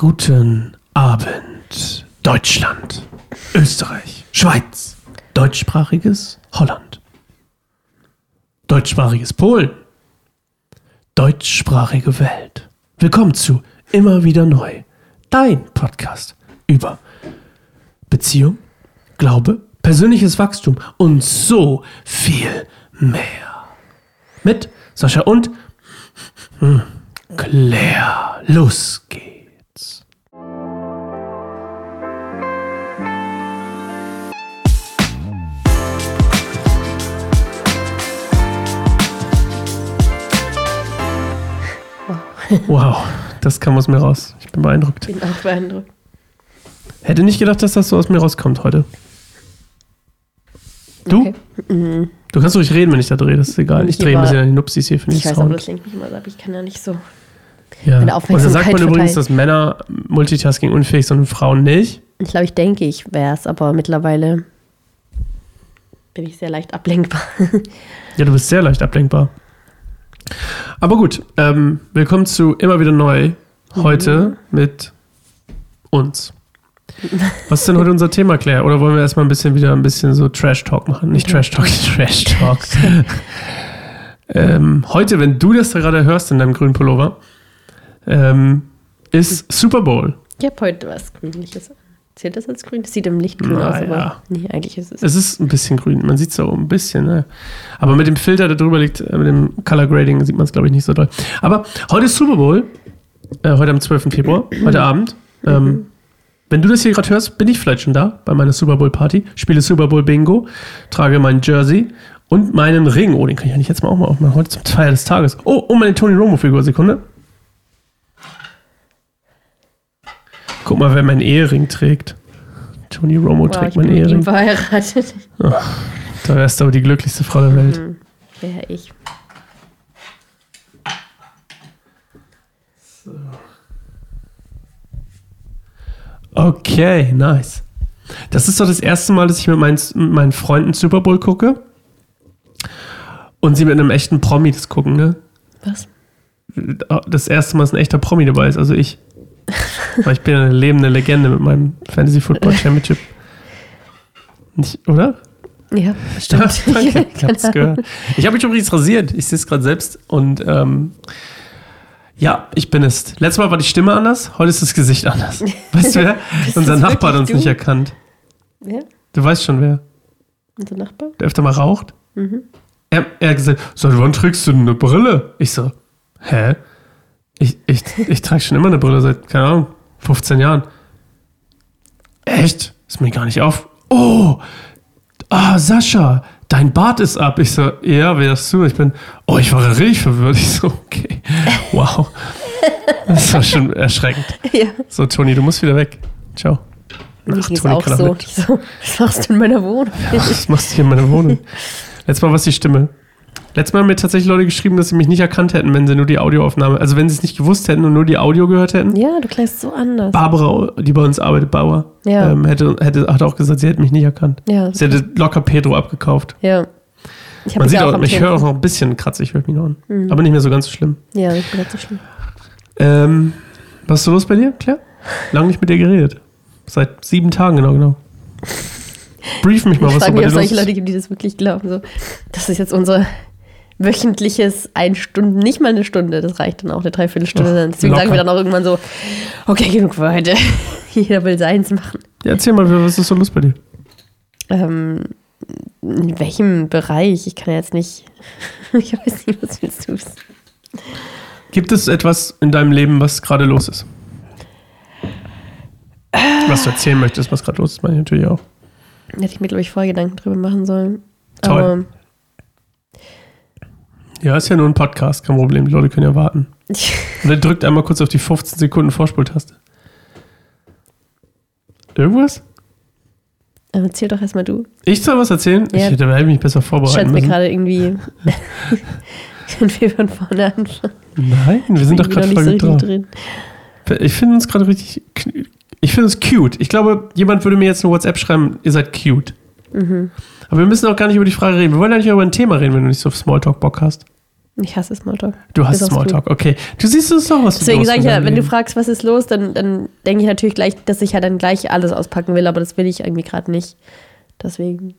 Guten Abend, Deutschland, Österreich, Schweiz, deutschsprachiges Holland, deutschsprachiges Polen, deutschsprachige Welt. Willkommen zu Immer wieder neu, dein Podcast über Beziehung, Glaube, persönliches Wachstum und so viel mehr. Mit Sascha und hm, Claire. Los geht's. Wow, das kam aus mir raus. Ich bin beeindruckt. Bin auch beeindruckt. Hätte nicht gedacht, dass das so aus mir rauskommt heute. Du? Okay. Mhm. Du kannst ruhig reden, wenn ich da drehe, das ist egal. Ich Hier drehe ein bisschen an die Nupsis hier, finde Ich ich weiß, aber Sound. das lenkt mich immer so ab. Ich kann ja nicht so. Ja. meine Und da Aufmerksamkeit sagt man übrigens, verteilen. dass Männer Multitasking unfähig sind und Frauen nicht. Ich glaube, ich denke, ich wäre es, aber mittlerweile bin ich sehr leicht ablenkbar. Ja, du bist sehr leicht ablenkbar. Aber gut, ähm, willkommen zu Immer wieder neu. Heute mit uns. Was ist denn heute unser Thema, Claire? Oder wollen wir erstmal ein bisschen wieder ein bisschen so Trash-Talk machen? Nicht Trash-Talk, Trash-Talk. ähm, heute, wenn du das da gerade hörst in deinem grünen Pullover, ähm, ist Super Bowl. Ich habe heute was Grünliches. Zählt das als grün? Das sieht im Licht grün aus, Naja. aber nee, eigentlich ist es. Es ist ein bisschen grün, man sieht es so ein bisschen, ne? aber mit dem Filter, der drüber liegt, äh, mit dem Color Grading, sieht man es, glaube ich, nicht so doll. Aber heute ist Super Bowl, äh, heute am 12. Februar, heute Abend. Ähm, wenn du das hier gerade hörst, bin ich vielleicht schon da bei meiner Super Bowl Party, spiele Super Bowl Bingo, trage mein Jersey und meinen Ring. Oh, den kann ich eigentlich jetzt mal auch mal aufmachen, heute zum Feier des Tages. Oh, und meine Tony Romo Figur, Sekunde. Guck mal, wer meinen Ehering trägt. Tony Romo Wow, trägt ich bin meinen Ehering. ihm verheiratet. Da wärst du aber die glücklichste Frau der Welt. Mhm. Wäre ich. Okay, nice. Das ist doch das erste Mal, dass ich mit meinen, mit meinen Freunden Super Bowl gucke. Und sie mit einem echten Promi das gucken, ne? Was? Das erste Mal, dass ein echter Promi dabei ist, also ich. Weil ich bin eine lebende Legende mit meinem Fantasy Football Championship. Nicht, oder? Ja, stimmt. Danke, ich hab's gehört. Ich habe mich übrigens rasiert. Ich sehe es gerade selbst. Und ähm, ja, ich bin es. Letztes Mal war die Stimme anders, heute ist das Gesicht anders. Weißt du wer? Unser Nachbar hat uns du? nicht erkannt. Wer? Du weißt schon wer. Unser Nachbar? Der öfter mal raucht. Mhm. Er, er hat gesagt, seit wann trägst du denn eine Brille? Ich so, hä? Ich, ich, ich trage schon immer eine Brille seit, keine Ahnung, 15 Jahren. Echt? Ist mir gar nicht auf. Oh, ah, Sascha, dein Bart ist ab. Ich so, ja, wer ist du? Ich bin, oh, ich war richtig verwirrt. Ich so, okay, wow. Das war schon erschreckend. Ja. So, Toni, du musst wieder weg. Ciao. Ach, Toni auch so. so. Was machst du in meiner Wohnung? Was machst du hier in meiner Wohnung? Letztes Mal war es die Stimme. Letztes Mal haben mir tatsächlich Leute geschrieben, dass sie mich nicht erkannt hätten, wenn sie nur die Audioaufnahme, also wenn sie es nicht gewusst hätten und nur die Audio gehört hätten. Ja, du klingst so anders. Barbara, die bei uns arbeitet, Bauer, Ja. ähm, hätte, hätte, hat auch gesagt, sie hätte mich nicht erkannt. Ja, Sie hätte locker Pedro abgekauft. ja. Ich Man sieht auch, am ich höre auch noch ein bisschen kratzig, hört mich noch an. Mhm. Aber nicht mehr so ganz so schlimm. Ja, ich bin nicht so schlimm. Ähm, was ist so los bei dir, Claire? Lang nicht mit dir geredet. Seit sieben Tagen, genau, genau. Brief mich mal, ich was bei mich, ob los solche Leute gibt, die das wirklich glauben. So, das ist jetzt unser wöchentliches ein Stunden, nicht mal eine Stunde, das reicht dann auch eine Dreiviertelstunde. Ach, dann. Deswegen locker. sagen wir dann auch irgendwann so, okay, genug für heute. Jeder will seins machen. Ja, erzähl mal, was ist so los bei dir? Ähm, in welchem Bereich? Ich kann ja jetzt nicht. ich weiß nicht, was willst du wissen? Gibt es etwas in deinem Leben, was gerade los ist? Was du erzählen möchtest, was gerade los ist, meine ich natürlich auch. Hätte ich mir, glaube ich, vorher Gedanken drüber machen sollen. Toll. Aber Ja, ist ja nur ein Podcast, kein Problem. Die Leute können ja warten. Und er drückt einmal kurz auf die 15 Sekunden Vorspultaste. Irgendwas? Erzähl doch erstmal du. Ich soll was erzählen? Ja. Ich hätte da hätte ich mich besser Ich vorbereiten mir müssen. gerade irgendwie. Können wir von vorne anfangen? Nein, wir sind doch gerade voll so drauf. Ich finde uns gerade richtig. Ich finde es cute. Ich glaube, jemand würde mir jetzt eine WhatsApp schreiben, ihr seid cute. Mhm. Aber wir müssen auch gar nicht über die Frage reden. Wir wollen eigentlich über ein Thema reden, wenn du nicht so auf Smalltalk Bock hast. Ich hasse Smalltalk. Du hast Smalltalk, okay. Du siehst es doch was Deswegen sage ich ja, wenn du fragst, was ist los, dann, dann denke ich natürlich gleich, dass ich ja dann gleich alles auspacken will, aber das will ich irgendwie gerade nicht. Deswegen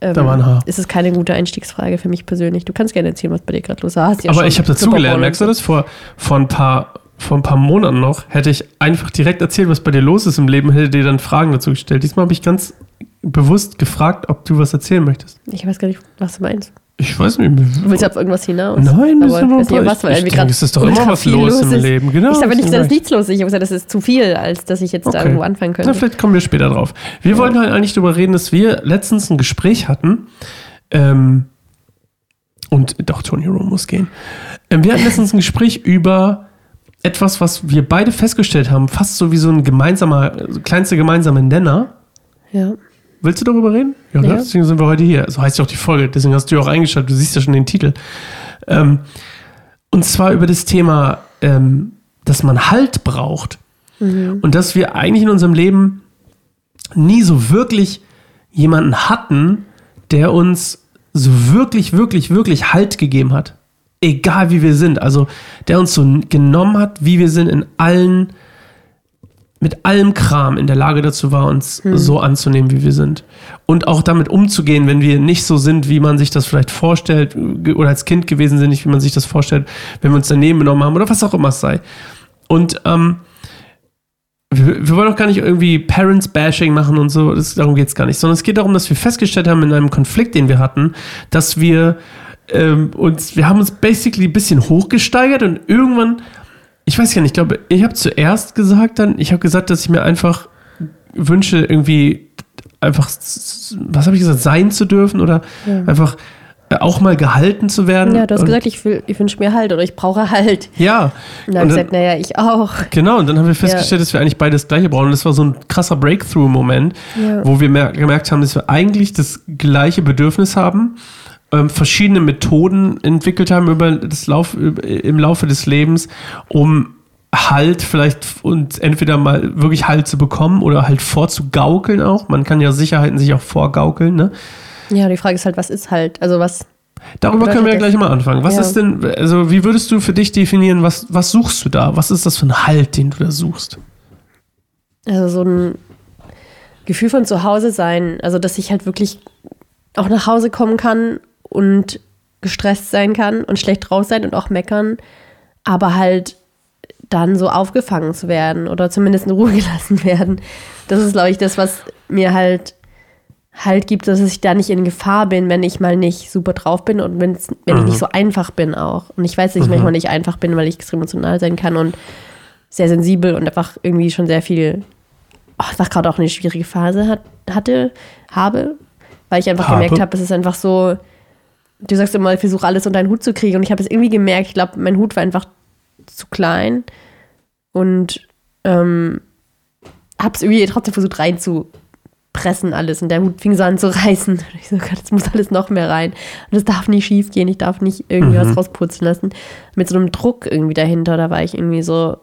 ähm, Da war ein Haar. ist es keine gute Einstiegsfrage für mich persönlich. Du kannst gerne erzählen, was bei dir gerade los ist. Ja Aber ich habe dazugelernt, merkst du das? Vor, vor, ein paar, vor ein paar Monaten noch hätte ich einfach direkt erzählt, was bei dir los ist im Leben, hätte dir dann Fragen dazu gestellt. Diesmal habe ich ganz bewusst gefragt, ob du was erzählen möchtest. Ich weiß gar nicht, was du meinst. Ich weiß nicht. Du willst auf irgendwas hinaus. Nein, das aber ist weiß nicht, was, weil ich denke, es ist doch immer was viel los im ist. Leben, genau, Ich sage nicht, da du ist nichts los. Ich habe gesagt, das ist zu viel, als dass ich jetzt da Okay. irgendwo anfangen Na, könnte. vielleicht kommen wir später drauf. Wir wollten halt eigentlich darüber reden, dass wir letztens ein Gespräch hatten. Ähm, und doch, Tony Romo muss gehen. Ähm, wir hatten letztens ein Gespräch über etwas, was wir beide festgestellt haben, fast so wie so ein gemeinsamer, kleinster gemeinsamer Nenner. Ja. Willst du darüber reden? Ja, Ja. ne? deswegen sind wir heute hier. So heißt ja auch die Folge, deswegen hast du ja auch eingeschaltet, du siehst ja schon den Titel. Ähm, und zwar über das Thema, ähm, dass man Halt braucht. Und dass wir eigentlich in unserem Leben nie so wirklich jemanden hatten, der uns so wirklich, wirklich, wirklich Halt gegeben hat. Egal wie wir sind. Also der uns so genommen hat, wie wir sind in allen, mit allem Kram in der Lage dazu war, uns so anzunehmen, wie wir sind. Und auch damit umzugehen, wenn wir nicht so sind, wie man sich das vielleicht vorstellt, oder als Kind gewesen sind, nicht wie man sich das vorstellt, wenn wir uns daneben genommen haben oder was auch immer es sei. Und ähm, wir, wir wollen auch gar nicht irgendwie Parents-Bashing machen und so, das, darum geht es gar nicht, sondern es geht darum, dass wir festgestellt haben in einem Konflikt, den wir hatten, dass wir ähm, uns, wir haben uns basically ein bisschen hochgesteigert und irgendwann, ich weiß gar nicht, ich glaube, ich habe zuerst gesagt dann, ich habe gesagt, dass ich mir einfach wünsche, irgendwie einfach, was habe ich gesagt, sein zu dürfen oder Ja. einfach äh, auch mal gehalten zu werden. Ja, du hast und, gesagt, ich, will- ich wünsche mir Halt oder ich brauche Halt. Ja. Und dann habe ich gesagt, naja, ich auch. Genau, und dann haben wir festgestellt, dass wir eigentlich beides gleiche brauchen. Und das war so ein krasser Breakthrough-Moment, Ja. wo wir mer gemerkt haben, dass wir eigentlich das gleiche Bedürfnis haben, ähm, verschiedene Methoden entwickelt haben über das Lauf, im Laufe des Lebens, um Halt vielleicht und entweder mal wirklich Halt zu bekommen oder halt vorzugaukeln auch. Man kann ja Sicherheiten sich auch vorgaukeln, ne? Ja, die Frage ist halt, was ist Halt? Also was, Darüber können wir ja gleich mal anfangen. Was Ja. ist denn, also wie würdest du für dich definieren, was, was suchst du da? Was ist das für ein Halt, den du da suchst? also so ein Gefühl von zu Hause sein, also dass ich halt wirklich auch nach Hause kommen kann und gestresst sein kann und schlecht drauf sein und auch meckern, aber halt dann so aufgefangen zu werden oder zumindest in Ruhe gelassen werden. Das ist, glaube ich, das, was mir halt halt gibt, dass ich da nicht in Gefahr bin, wenn ich mal nicht super drauf bin und wenn's, wenn ich nicht so einfach bin auch. Und ich weiß, dass ich manchmal nicht einfach bin, weil ich extrem emotional sein kann und sehr sensibel und einfach irgendwie schon sehr viel, oh, einfach gerade auch eine schwierige Phase hat, hatte, habe, weil ich einfach Habe. gemerkt habe, es ist einfach so, du sagst immer, ich versuche alles unter einen Hut zu kriegen und ich habe es irgendwie gemerkt, ich glaube, mein Hut war einfach zu und ähm, habe es irgendwie trotzdem versucht reinzupressen alles und der Hut fing so an zu reißen. Und ich so, Gott, jetzt muss alles noch mehr rein. Und es darf nicht schief gehen, ich darf nicht irgendwie Mhm. was rauspurzeln lassen. Mit so einem Druck irgendwie dahinter, da war ich irgendwie so,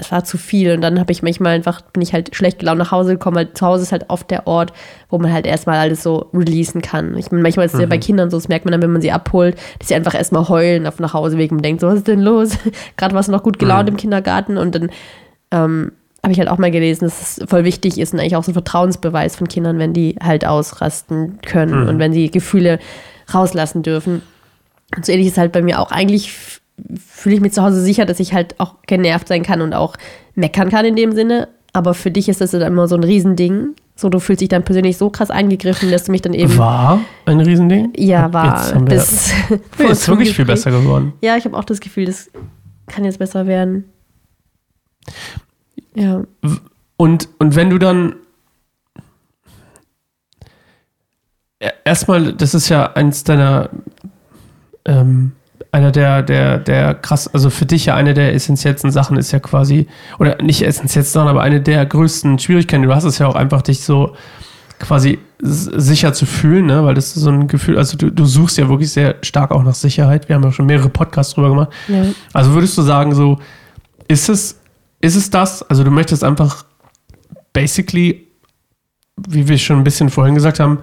es war zu viel und dann habe ich manchmal einfach, bin ich halt schlecht gelaunt nach Hause gekommen, weil zu Hause ist halt oft der Ort, wo man halt erstmal alles so releasen kann. Ich meine, manchmal ist es ja bei Kindern so, das merkt man dann, wenn man sie abholt, dass sie einfach erstmal heulen auf dem Nachhauseweg und denkt so, was ist denn los? Gerade warst du noch gut gelaunt im Kindergarten und dann ähm, habe ich halt auch mal gelesen, dass es voll wichtig ist und eigentlich auch so ein Vertrauensbeweis von Kindern, wenn die halt ausrasten können und wenn sie Gefühle rauslassen dürfen. Und so ähnlich ist halt bei mir auch. Eigentlich fühle ich mich zu Hause sicher, dass ich halt auch genervt sein kann und auch meckern kann in dem Sinne. Aber für dich ist das dann immer so ein Riesending. So, du fühlst dich dann persönlich so krass angegriffen, dass du mich dann eben. War ein Riesending? Ja, war. Jetzt haben wir- bis Nee, ist wirklich viel besser geworden. Ja, ich habe auch das Gefühl, das kann jetzt besser werden. Ja. Und, und wenn du dann E- erstmal, das ist ja eins deiner ähm, einer der, der, der krass, also für dich ja eine der essentiellsten Sachen ist ja quasi, oder nicht essentiellsten Sachen, aber eine der größten Schwierigkeiten. Du hast es ja auch einfach, dich so quasi sicher zu fühlen, ne? weil das ist so ein Gefühl, also du, du suchst ja wirklich sehr stark auch nach Sicherheit. Wir haben ja schon mehrere Podcasts drüber gemacht. ja. Also würdest du sagen, so, ist es, ist es das? Also du möchtest einfach basically, wie wir schon ein bisschen vorhin gesagt haben,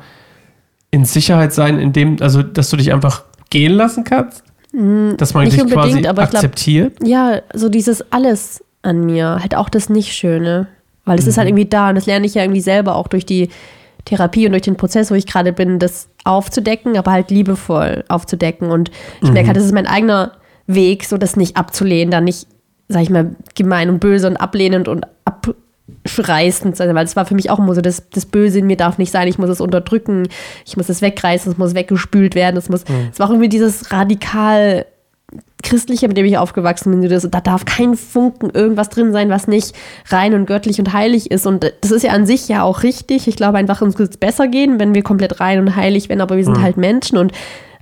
in Sicherheit sein, indem, also dass du dich einfach gehen lassen kannst? Dass man nicht unbedingt, aber ich glaub- akzeptiert. Ja, so dieses alles an mir, halt auch das Nicht-Schöne. Weil es ist halt irgendwie da und das lerne ich ja irgendwie selber auch durch die Therapie und durch den Prozess, wo ich gerade bin, das aufzudecken, aber halt liebevoll aufzudecken. Und ich merke halt, das ist mein eigener Weg, so das nicht abzulehnen, da nicht, sag ich mal, gemein und böse und ablehnend und abreißend sein, weil das war für mich auch immer so, das, das Böse in mir darf nicht sein, ich muss es unterdrücken, ich muss es wegreißen, es muss weggespült werden, es muss, es war auch irgendwie dieses radikal Christliche, mit dem ich aufgewachsen bin, das, da darf kein Funken irgendwas drin sein, was nicht rein und göttlich und heilig ist. Und das ist ja an sich ja auch richtig. Ich glaube einfach, uns wird es besser gehen, wenn wir komplett rein und heilig werden, aber wir sind halt Menschen und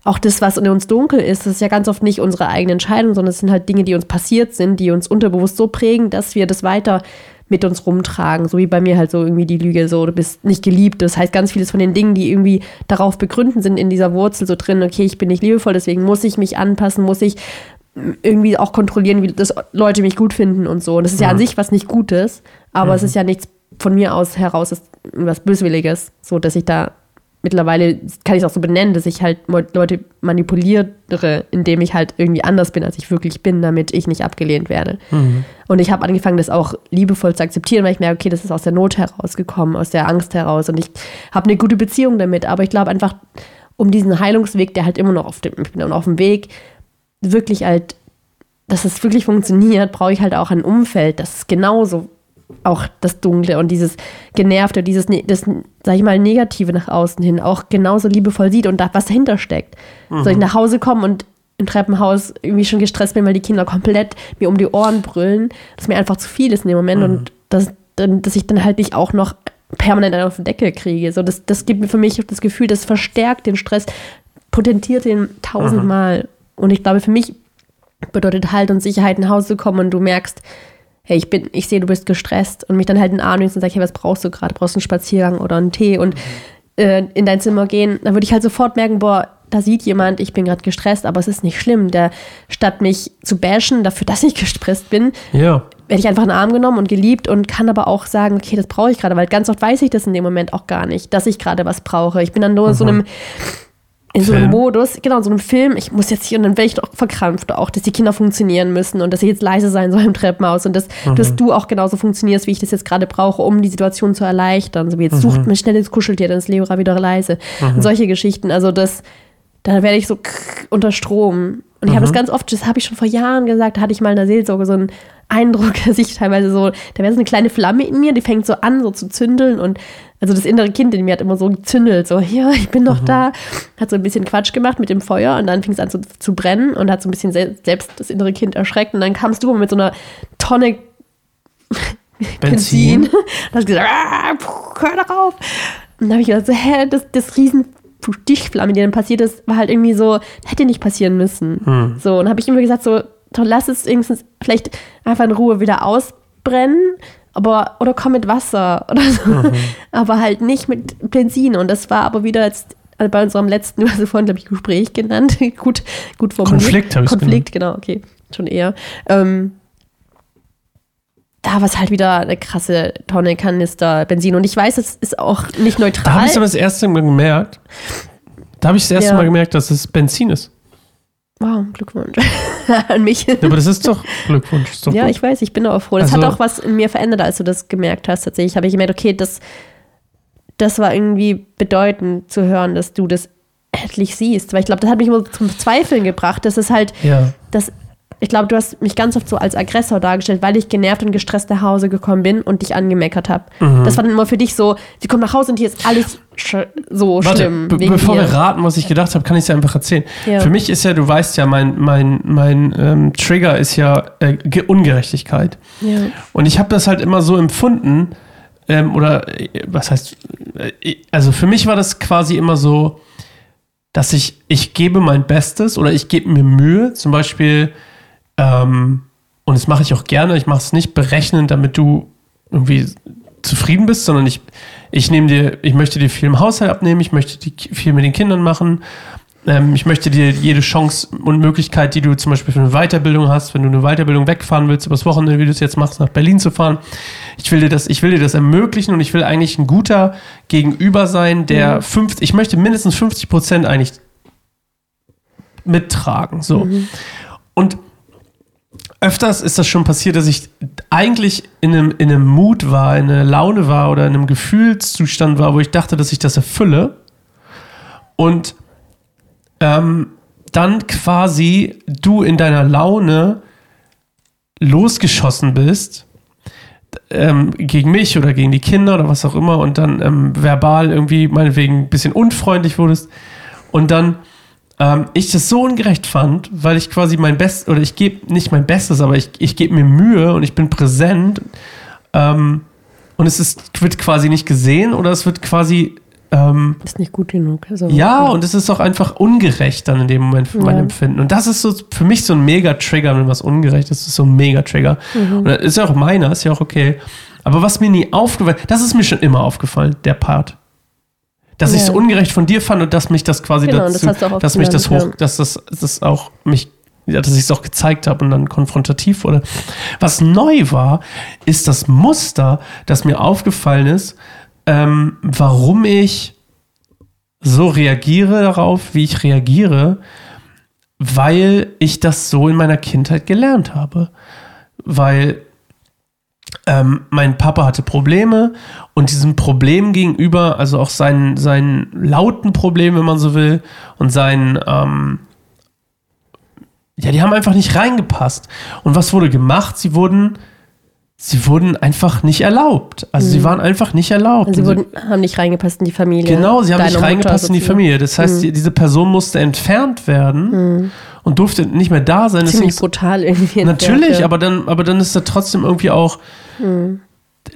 auch das, was in uns dunkel ist, das ist ja ganz oft nicht unsere eigene Entscheidung, sondern es sind halt Dinge, die uns passiert sind, die uns unterbewusst so prägen, dass wir das weiter mit uns rumtragen. So wie bei mir halt so irgendwie die Lüge, so du bist nicht geliebt. Das heißt, ganz vieles von den Dingen, die irgendwie darauf begründen sind in dieser Wurzel so drin, okay, ich bin nicht liebevoll, deswegen muss ich mich anpassen, muss ich irgendwie auch kontrollieren, wie das Leute mich gut finden und so. Und das ist ja an sich was nicht Gutes, aber es ist ja nichts von mir aus heraus, ist was Böswilliges, so dass ich da mittlerweile kann ich es auch so benennen, dass ich halt Leute manipuliere, indem ich halt irgendwie anders bin, als ich wirklich bin, damit ich nicht abgelehnt werde. Und ich habe angefangen, das auch liebevoll zu akzeptieren, weil ich merke, okay, das ist aus der Not herausgekommen, aus der Angst heraus. Und ich habe eine gute Beziehung damit. Aber ich glaube einfach, um diesen Heilungsweg, der halt immer noch auf dem, ich bin auf dem Weg, wirklich halt, dass es wirklich funktioniert, brauche ich halt auch ein Umfeld, das ist genauso auch das Dunkle und dieses Genervte, dieses, ne- das, sag ich mal, Negative nach außen hin auch genauso liebevoll sieht und da was dahinter steckt. Soll ich nach Hause kommen und im Treppenhaus irgendwie schon gestresst bin, weil die Kinder komplett mir um die Ohren brüllen, dass mir einfach zu viel ist in dem Moment und dass, dass ich dann halt nicht auch noch permanent einen auf den Deckel kriege. So, das, das gibt mir für mich das Gefühl, das verstärkt den Stress, potentiert den tausendmal. Und ich glaube, für mich bedeutet Halt und Sicherheit nach Hause zu kommen und du merkst, hey, ich bin, ich sehe, du bist gestresst und mich dann halt in den Arm nimmst und sagst, hey, was brauchst du gerade? Brauchst du einen Spaziergang oder einen Tee und äh, in dein Zimmer gehen, dann würde ich halt sofort merken, boah, da sieht jemand, ich bin gerade gestresst, aber es ist nicht schlimm. Der, statt mich zu bashen dafür, dass ich gestresst bin, Ja. werde ich einfach in den Arm genommen und geliebt und kann aber auch sagen, okay, das brauche ich gerade, weil ganz oft weiß ich das in dem Moment auch gar nicht, dass ich gerade was brauche. Ich bin dann nur in so einem in so einem Film. Modus, genau, in so einem Film, ich muss jetzt hier und dann werde ich noch verkrampft, auch, dass die Kinder funktionieren müssen und dass ich jetzt leise sein soll im Treppenhaus und dass, dass du auch genauso funktionierst, wie ich das jetzt gerade brauche, um die Situation zu erleichtern. So wie jetzt sucht mir schnell ins Kuscheltier, dann ist Leora wieder leise. Und solche Geschichten, also das, da werde ich so unter Strom. Und ich habe das ganz oft, das habe ich schon vor Jahren gesagt, da hatte ich mal in der Seelsorge so einen Eindruck, dass ich teilweise so, da wäre so eine kleine Flamme in mir, die fängt so an, so zu zündeln und also das innere Kind in mir hat immer so gezündelt, so, ja, ich bin noch da, hat so ein bisschen Quatsch gemacht mit dem Feuer und dann fing es an zu, zu brennen und hat so ein bisschen sel selbst das innere Kind erschreckt und dann kamst du mit so einer Tonne Benzin. Benzin. Und hast gesagt, ah, hör doch auf. Und dann habe ich gedacht, so, hä, das, das riesen Stichflamme, die dann passiert ist, war halt irgendwie so, hätte nicht passieren müssen. So, und habe ich immer gesagt, so, doch lass es wenigstens vielleicht einfach in Ruhe wieder ausbrennen, aber, oder komm mit Wasser oder so. Aber halt nicht mit Benzin. Und das war aber wieder jetzt also bei unserem letzten, du hast es vorhin, glaube ich, Gespräch genannt. gut, gut formuliert. Konflikt habe ich Konflikt, genau, okay. Schon eher. Ähm, da war es halt wieder eine krasse Tonne Kanister Benzin. Und ich weiß, es ist auch nicht Da habe neutral. ich es aber das erste Mal gemerkt. Da habe ich das erste Ja. Mal gemerkt, dass es Benzin ist. wow, Glückwunsch an mich. Ja, aber das ist doch Glückwunsch. Ist doch Ja, gut. ich weiß, ich bin auch froh. Das Also- hat auch was in mir verändert, als du das gemerkt hast. Tatsächlich habe ich gemerkt, okay, das, das war irgendwie bedeutend zu hören, dass du das endlich siehst. Weil ich glaube, das hat mich immer zum Zweifeln gebracht. Das ist halt, ja. das, ich glaube, du hast mich ganz oft so als Aggressor dargestellt, weil ich genervt und gestresst nach Hause gekommen bin und dich angemeckert habe. Mhm. Das war dann immer für dich so, sie kommt nach Hause und hier ist alles so Warte, schlimm. be bevor ihr. wir raten, was ich gedacht habe, kann ich es ja einfach erzählen. Ja. Für mich ist ja, du weißt ja, mein, mein, mein ähm, Trigger ist ja äh, Ge- Ungerechtigkeit. Ja. Und ich habe das halt immer so empfunden, ähm, oder äh, was heißt, äh, also für mich war das quasi immer so, dass ich, ich gebe mein Bestes oder ich gebe mir Mühe, zum Beispiel, ähm, und das mache ich auch gerne, ich mache es nicht berechnend, damit du irgendwie zufrieden bist, sondern ich, ich nehme dir, ich möchte dir viel im Haushalt abnehmen, ich möchte die, viel mit den Kindern machen, ähm, ich möchte dir jede Chance und Möglichkeit, die du zum Beispiel für eine Weiterbildung hast, wenn du eine Weiterbildung wegfahren willst, übers Wochenende, wie du es jetzt machst, nach Berlin zu fahren. Ich will dir das, ich will dir das ermöglichen und ich will eigentlich ein guter Gegenüber sein, der 50, ich möchte mindestens 50 Prozent eigentlich mittragen. So. Und öfters ist das schon passiert, dass ich eigentlich in einem, in einem Mut war, in einer Laune war oder in einem Gefühlszustand war, wo ich dachte, dass ich das erfülle. Und ähm, dann quasi du in deiner Laune losgeschossen bist ähm, gegen mich oder gegen die Kinder oder was auch immer und dann ähm, verbal irgendwie meinetwegen ein bisschen unfreundlich wurdest und dann ähm, ich das so ungerecht fand, weil ich quasi mein Bestes, oder ich gebe nicht mein Bestes, aber ich, ich gebe mir Mühe und ich bin präsent ähm, und es ist, wird quasi nicht gesehen oder es wird quasi ähm, Ist nicht gut genug. Also, ja, und es ist auch einfach ungerecht dann in dem Moment für mein Ja. Empfinden. Und das ist so für mich so ein Mega-Trigger, wenn was ungerecht ist, ist so ein Mega-Trigger. Mhm. Und das ist ja auch meiner, ist ja auch okay. Aber was mir nie aufgefallen, das ist mir schon immer aufgefallen, der Part. Dass ich es Ja. ungerecht von dir fand und dass mich das quasi Genau, das dazu, oft dass mich das hoch, ja. dass das, das auch mich, ja, dass ich es auch gezeigt habe und dann konfrontativ wurde. Was neu war, ist das Muster, das mir aufgefallen ist, ähm, warum ich so reagiere darauf, wie ich reagiere, weil ich das so in meiner Kindheit gelernt habe. Weil ähm, mein Papa hatte Probleme und diesem Problem gegenüber, also auch seinen, seinen lauten Problem, wenn man so will, und seinen, ähm, ja, die haben einfach nicht reingepasst. Und was wurde gemacht? Sie wurden, sie wurden einfach nicht erlaubt. Also sie waren einfach nicht erlaubt. Und sie wurden, haben nicht reingepasst in die Familie. Genau, sie haben Deiner nicht Mutter reingepasst in die. Familie. Das heißt, die, diese Person musste entfernt werden und durfte nicht mehr da sein. Ziemlich Deswegen- brutal irgendwie. Natürlich, ja. aber dann, aber dann ist da trotzdem irgendwie auch.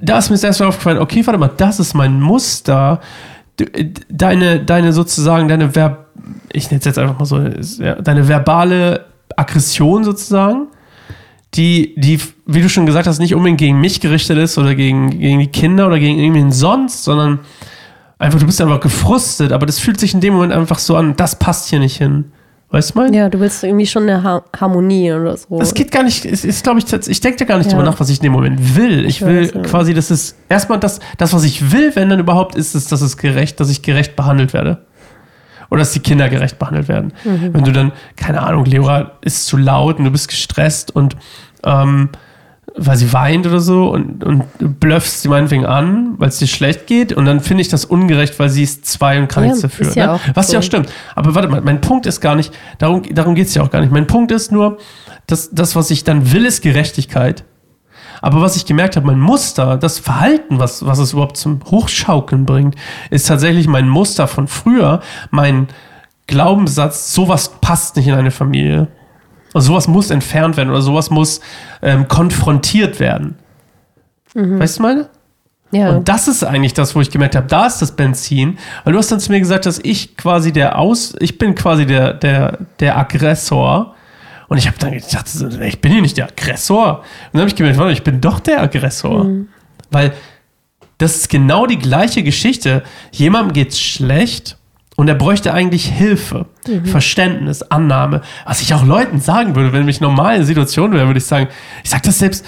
Da ist mir das erstmal aufgefallen, okay, warte mal, das ist mein Muster. Äh, Deine, deine sozusagen, deine Verb, ich nenne es jetzt einfach mal so, deine verbale Aggression sozusagen, die, die, wie du schon gesagt hast, nicht unbedingt gegen mich gerichtet ist oder gegen, gegen die Kinder oder gegen irgendwen sonst, sondern einfach, du bist einfach gefrustet, aber das fühlt sich in dem Moment einfach so an, das passt hier nicht hin. Weißt du mein? Ja, du willst irgendwie schon eine ha Harmonie oder so. Es geht gar nicht, es ist, glaube ich, ich denke da gar nicht Ja. drüber nach, was ich in dem Moment will. Ich, Ich will weiß, ja. quasi, dass es erstmal das, das, was ich will, wenn dann überhaupt ist, ist, dass es gerecht, dass ich gerecht behandelt werde. Oder dass die Kinder gerecht behandelt werden. Mhm. Wenn du dann, keine Ahnung, Leora ist zu laut und du bist gestresst und ähm, weil sie weint oder so und, und blöffst sie meinetwegen an, weil es dir schlecht geht und dann finde ich das ungerecht, weil sie ist zwei und kann Ja, nichts dafür. ja ne? Was ja auch so. stimmt. Aber warte mal, mein Punkt ist gar nicht, darum, darum geht es ja auch gar nicht. Mein Punkt ist nur, dass das, was ich dann will, ist Gerechtigkeit. Aber was ich gemerkt habe, mein Muster, das Verhalten, was, was es überhaupt zum Hochschaukeln bringt, ist tatsächlich mein Muster von früher, mein Glaubenssatz, sowas passt nicht in eine Familie. Und sowas muss entfernt werden oder sowas muss ähm, konfrontiert werden. Weißt du meine? ja. Und das ist eigentlich das, wo ich gemerkt habe, da ist das Benzin, weil du hast dann zu mir gesagt, dass ich quasi der Aus, ich bin quasi der, der, der Aggressor. Und ich habe dann gedacht, ich bin hier nicht der Aggressor. Und dann habe ich gemerkt, warte, ich bin doch der Aggressor. Weil das ist genau die gleiche Geschichte. Jemandem geht's schlecht und er bräuchte eigentlich Hilfe, Verständnis, Annahme. Was ich auch Leuten sagen würde, wenn mich normal in Situation wäre, würde ich sagen, ich sage das selbst,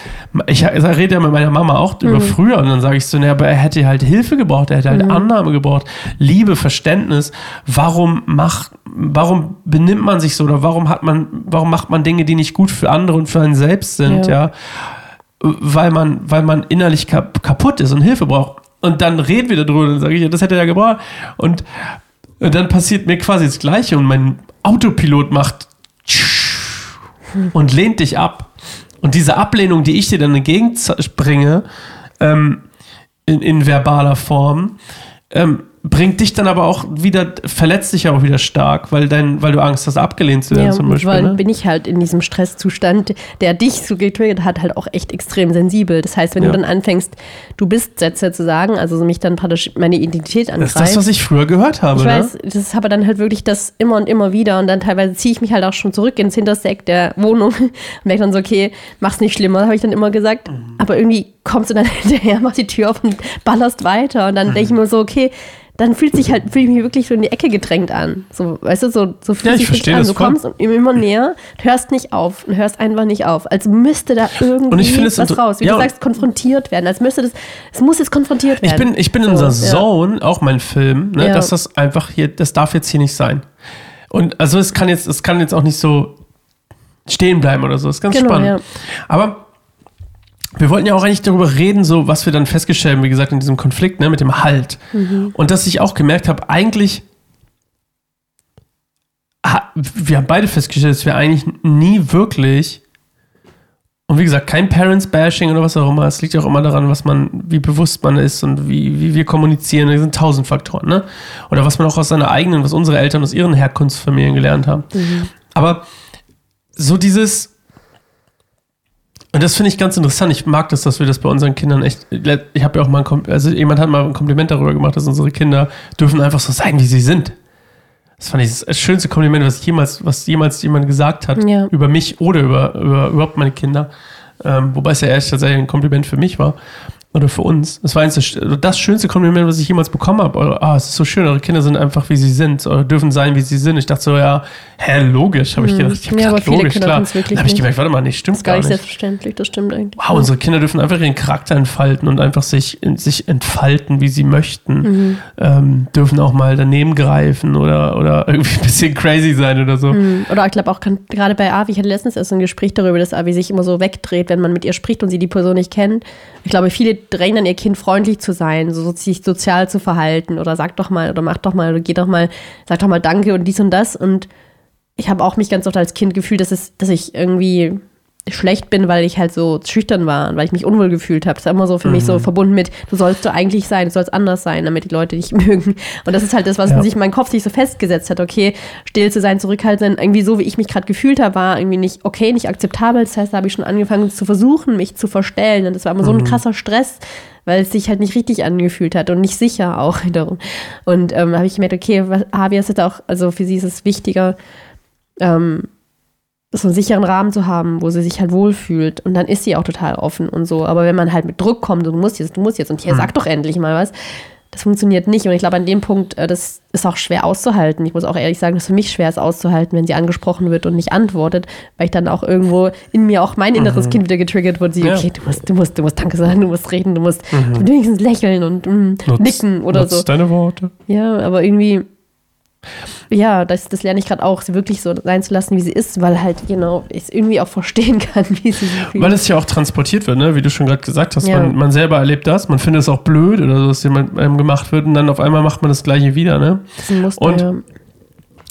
ich rede ja mit meiner Mama auch über früher und dann sage ich so, ne, aber er hätte halt Hilfe gebraucht, er hätte halt Annahme gebraucht, Liebe, Verständnis. Warum macht, warum benimmt man sich so oder warum hat man, warum macht man Dinge, die nicht gut für andere und für einen selbst sind, Ja. ja? weil man, weil man innerlich kap kaputt ist und Hilfe braucht. Und dann reden wir darüber, dann sage ich, das hätte er ja gebraucht. Und, und dann passiert mir quasi das Gleiche und mein Autopilot macht und lehnt dich ab. Und diese Ablehnung, die ich dir dann entgegenbringe, ähm, in, in verbaler Form, ähm, bringt dich dann aber auch wieder, verletzt dich auch wieder stark, weil, dein, weil du Angst hast, abgelehnt zu werden Ja, zum Beispiel. weil Ne? bin ich halt in diesem Stresszustand, der dich so getriggert hat, halt auch echt extrem sensibel. Das heißt, wenn Ja. du dann anfängst, du bist Sätze zu sagen, also mich dann praktisch meine Identität Das angreift. ist das, was ich früher gehört habe. ich ne? weiß, das ist aber dann halt wirklich das immer und immer wieder und dann teilweise ziehe ich mich halt auch schon zurück ins hinterste Eck der Wohnung und merke dann so, okay, mach's nicht schlimmer, habe ich dann immer gesagt. Mhm. Aber irgendwie kommst du dann hinterher, machst die Tür auf und ballerst weiter und dann Mhm. denke ich mir so, okay, dann fühlt sich halt, fühle ich mich wirklich so in die Ecke gedrängt an. So, weißt du, so, so fühlt Ja, ich sich an. das Du voll. kommst immer näher, du hörst nicht auf und hörst einfach nicht auf. Als müsste da irgendwie ich was raus. Wie ja, du sagst, konfrontiert werden. Als müsste das, es muss jetzt konfrontiert Ich werden. bin, ich bin in So, unserer ja. Zone, auch mein Film, ne, Ja. dass das einfach hier, das darf jetzt hier nicht sein. Und also es kann jetzt, es kann jetzt auch nicht so stehen bleiben oder so. Das ist ganz Genau, spannend. Aber wir wollten ja auch eigentlich darüber reden, so was wir dann festgestellt haben, wie gesagt, in diesem Konflikt, ne, mit dem Halt. Und dass ich auch gemerkt habe, eigentlich, wir haben beide festgestellt, dass wir eigentlich nie wirklich, und wie gesagt, kein Parents-Bashing oder was auch immer, es liegt ja auch immer daran, was man, wie bewusst man ist und wie, wie wir kommunizieren, das sind tausend Faktoren, ne? Oder was man auch aus seiner eigenen, was unsere Eltern aus ihren Herkunftsfamilien gelernt haben. Aber so dieses, und das finde ich ganz interessant. Ich mag das, dass wir das bei unseren Kindern echt. Ich habe ja auch mal ein also jemand hat mal ein Kompliment darüber gemacht, dass unsere Kinder dürfen einfach so sein, wie sie sind. Das fand ich das schönste Kompliment, was jemals, was jemals jemand gesagt hat Ja. über mich oder über, über überhaupt meine Kinder. Ähm, wobei es ja erst tatsächlich ein Kompliment für mich war. Oder für uns. Das war eins sch- das schönste Kompliment, was ich jemals bekommen habe. Ah, es ist so schön, eure Kinder sind einfach, wie sie sind, oder dürfen sein, wie sie sind. Ich dachte so, ja, hä, logisch, habe ich gedacht. Ich hab Ja, aber gedacht, logisch, Kinder klar. Dann habe ich nicht. gemerkt, warte mal, nee, stimmt Das ist gar gar nicht nicht. selbstverständlich, das stimmt eigentlich. Wow, unsere Kinder dürfen einfach ihren Charakter entfalten und einfach sich, sich entfalten, wie sie möchten. Mhm. Ähm, dürfen auch mal daneben greifen oder, oder irgendwie ein bisschen crazy sein oder so. Mhm. Oder ich glaube auch kann- gerade bei Avi, ich hatte letztens erst so ein Gespräch darüber, dass Avi sich immer so wegdreht, wenn man mit ihr spricht und sie die Person nicht kennt. Ich glaube, viele drängen dann ihr Kind freundlich zu sein, so sich sozial zu verhalten oder sag doch mal oder mach doch mal oder geh doch mal, sag doch mal Danke und dies und das. Und ich habe auch mich ganz oft als Kind gefühlt, dass, es, dass ich irgendwie schlecht bin, weil ich halt so schüchtern war und weil ich mich unwohl gefühlt habe. Das war immer so für mich Mhm. so verbunden mit, du sollst du eigentlich sein, du sollst anders sein, damit die Leute dich mögen. Und das ist halt das, was Ja. sich in meinem Kopf sich so festgesetzt hat. Okay, still zu sein, zurückhaltend, irgendwie so, wie ich mich gerade gefühlt habe, war irgendwie nicht okay, nicht akzeptabel. Das heißt, da habe ich schon angefangen zu versuchen, mich zu verstellen. Und das war immer so ein krasser Stress, weil es sich halt nicht richtig angefühlt hat und nicht sicher auch wiederum. Und ähm, habe ich gemerkt, okay, was, Javier ist jetzt auch, also für sie ist es wichtiger, ähm, so einen sicheren Rahmen zu haben, wo sie sich halt wohlfühlt. Und dann ist sie auch total offen und so. Aber wenn man halt mit Druck kommt, du musst jetzt, du musst jetzt und hier sag doch endlich mal was, das funktioniert nicht. Und ich glaube, an dem Punkt, äh, das ist auch schwer auszuhalten. Ich muss auch ehrlich sagen, dass für mich schwer ist auszuhalten, wenn sie angesprochen wird und nicht antwortet, weil ich dann auch irgendwo in mir auch mein inneres Kind wieder getriggert wird. Sie, Ja. okay, du musst, du musst, du musst Danke sagen, du musst reden, du musst wenigstens lächeln und mm, nicken oder nutz so. deine Worte. Ja, aber irgendwie, ja, das, das lerne ich gerade auch, sie wirklich so sein zu lassen, wie sie ist, weil halt, genau, ich es irgendwie auch verstehen kann, wie sie sich fühlt. Weil es ja auch transportiert wird, ne? wie du schon gerade gesagt hast. Ja. Man, man selber erlebt das, man findet es auch blöd oder so, dass jemand einem gemacht wird und dann auf einmal macht man das Gleiche wieder. Ne? Das ist ein Muster, Und- ja.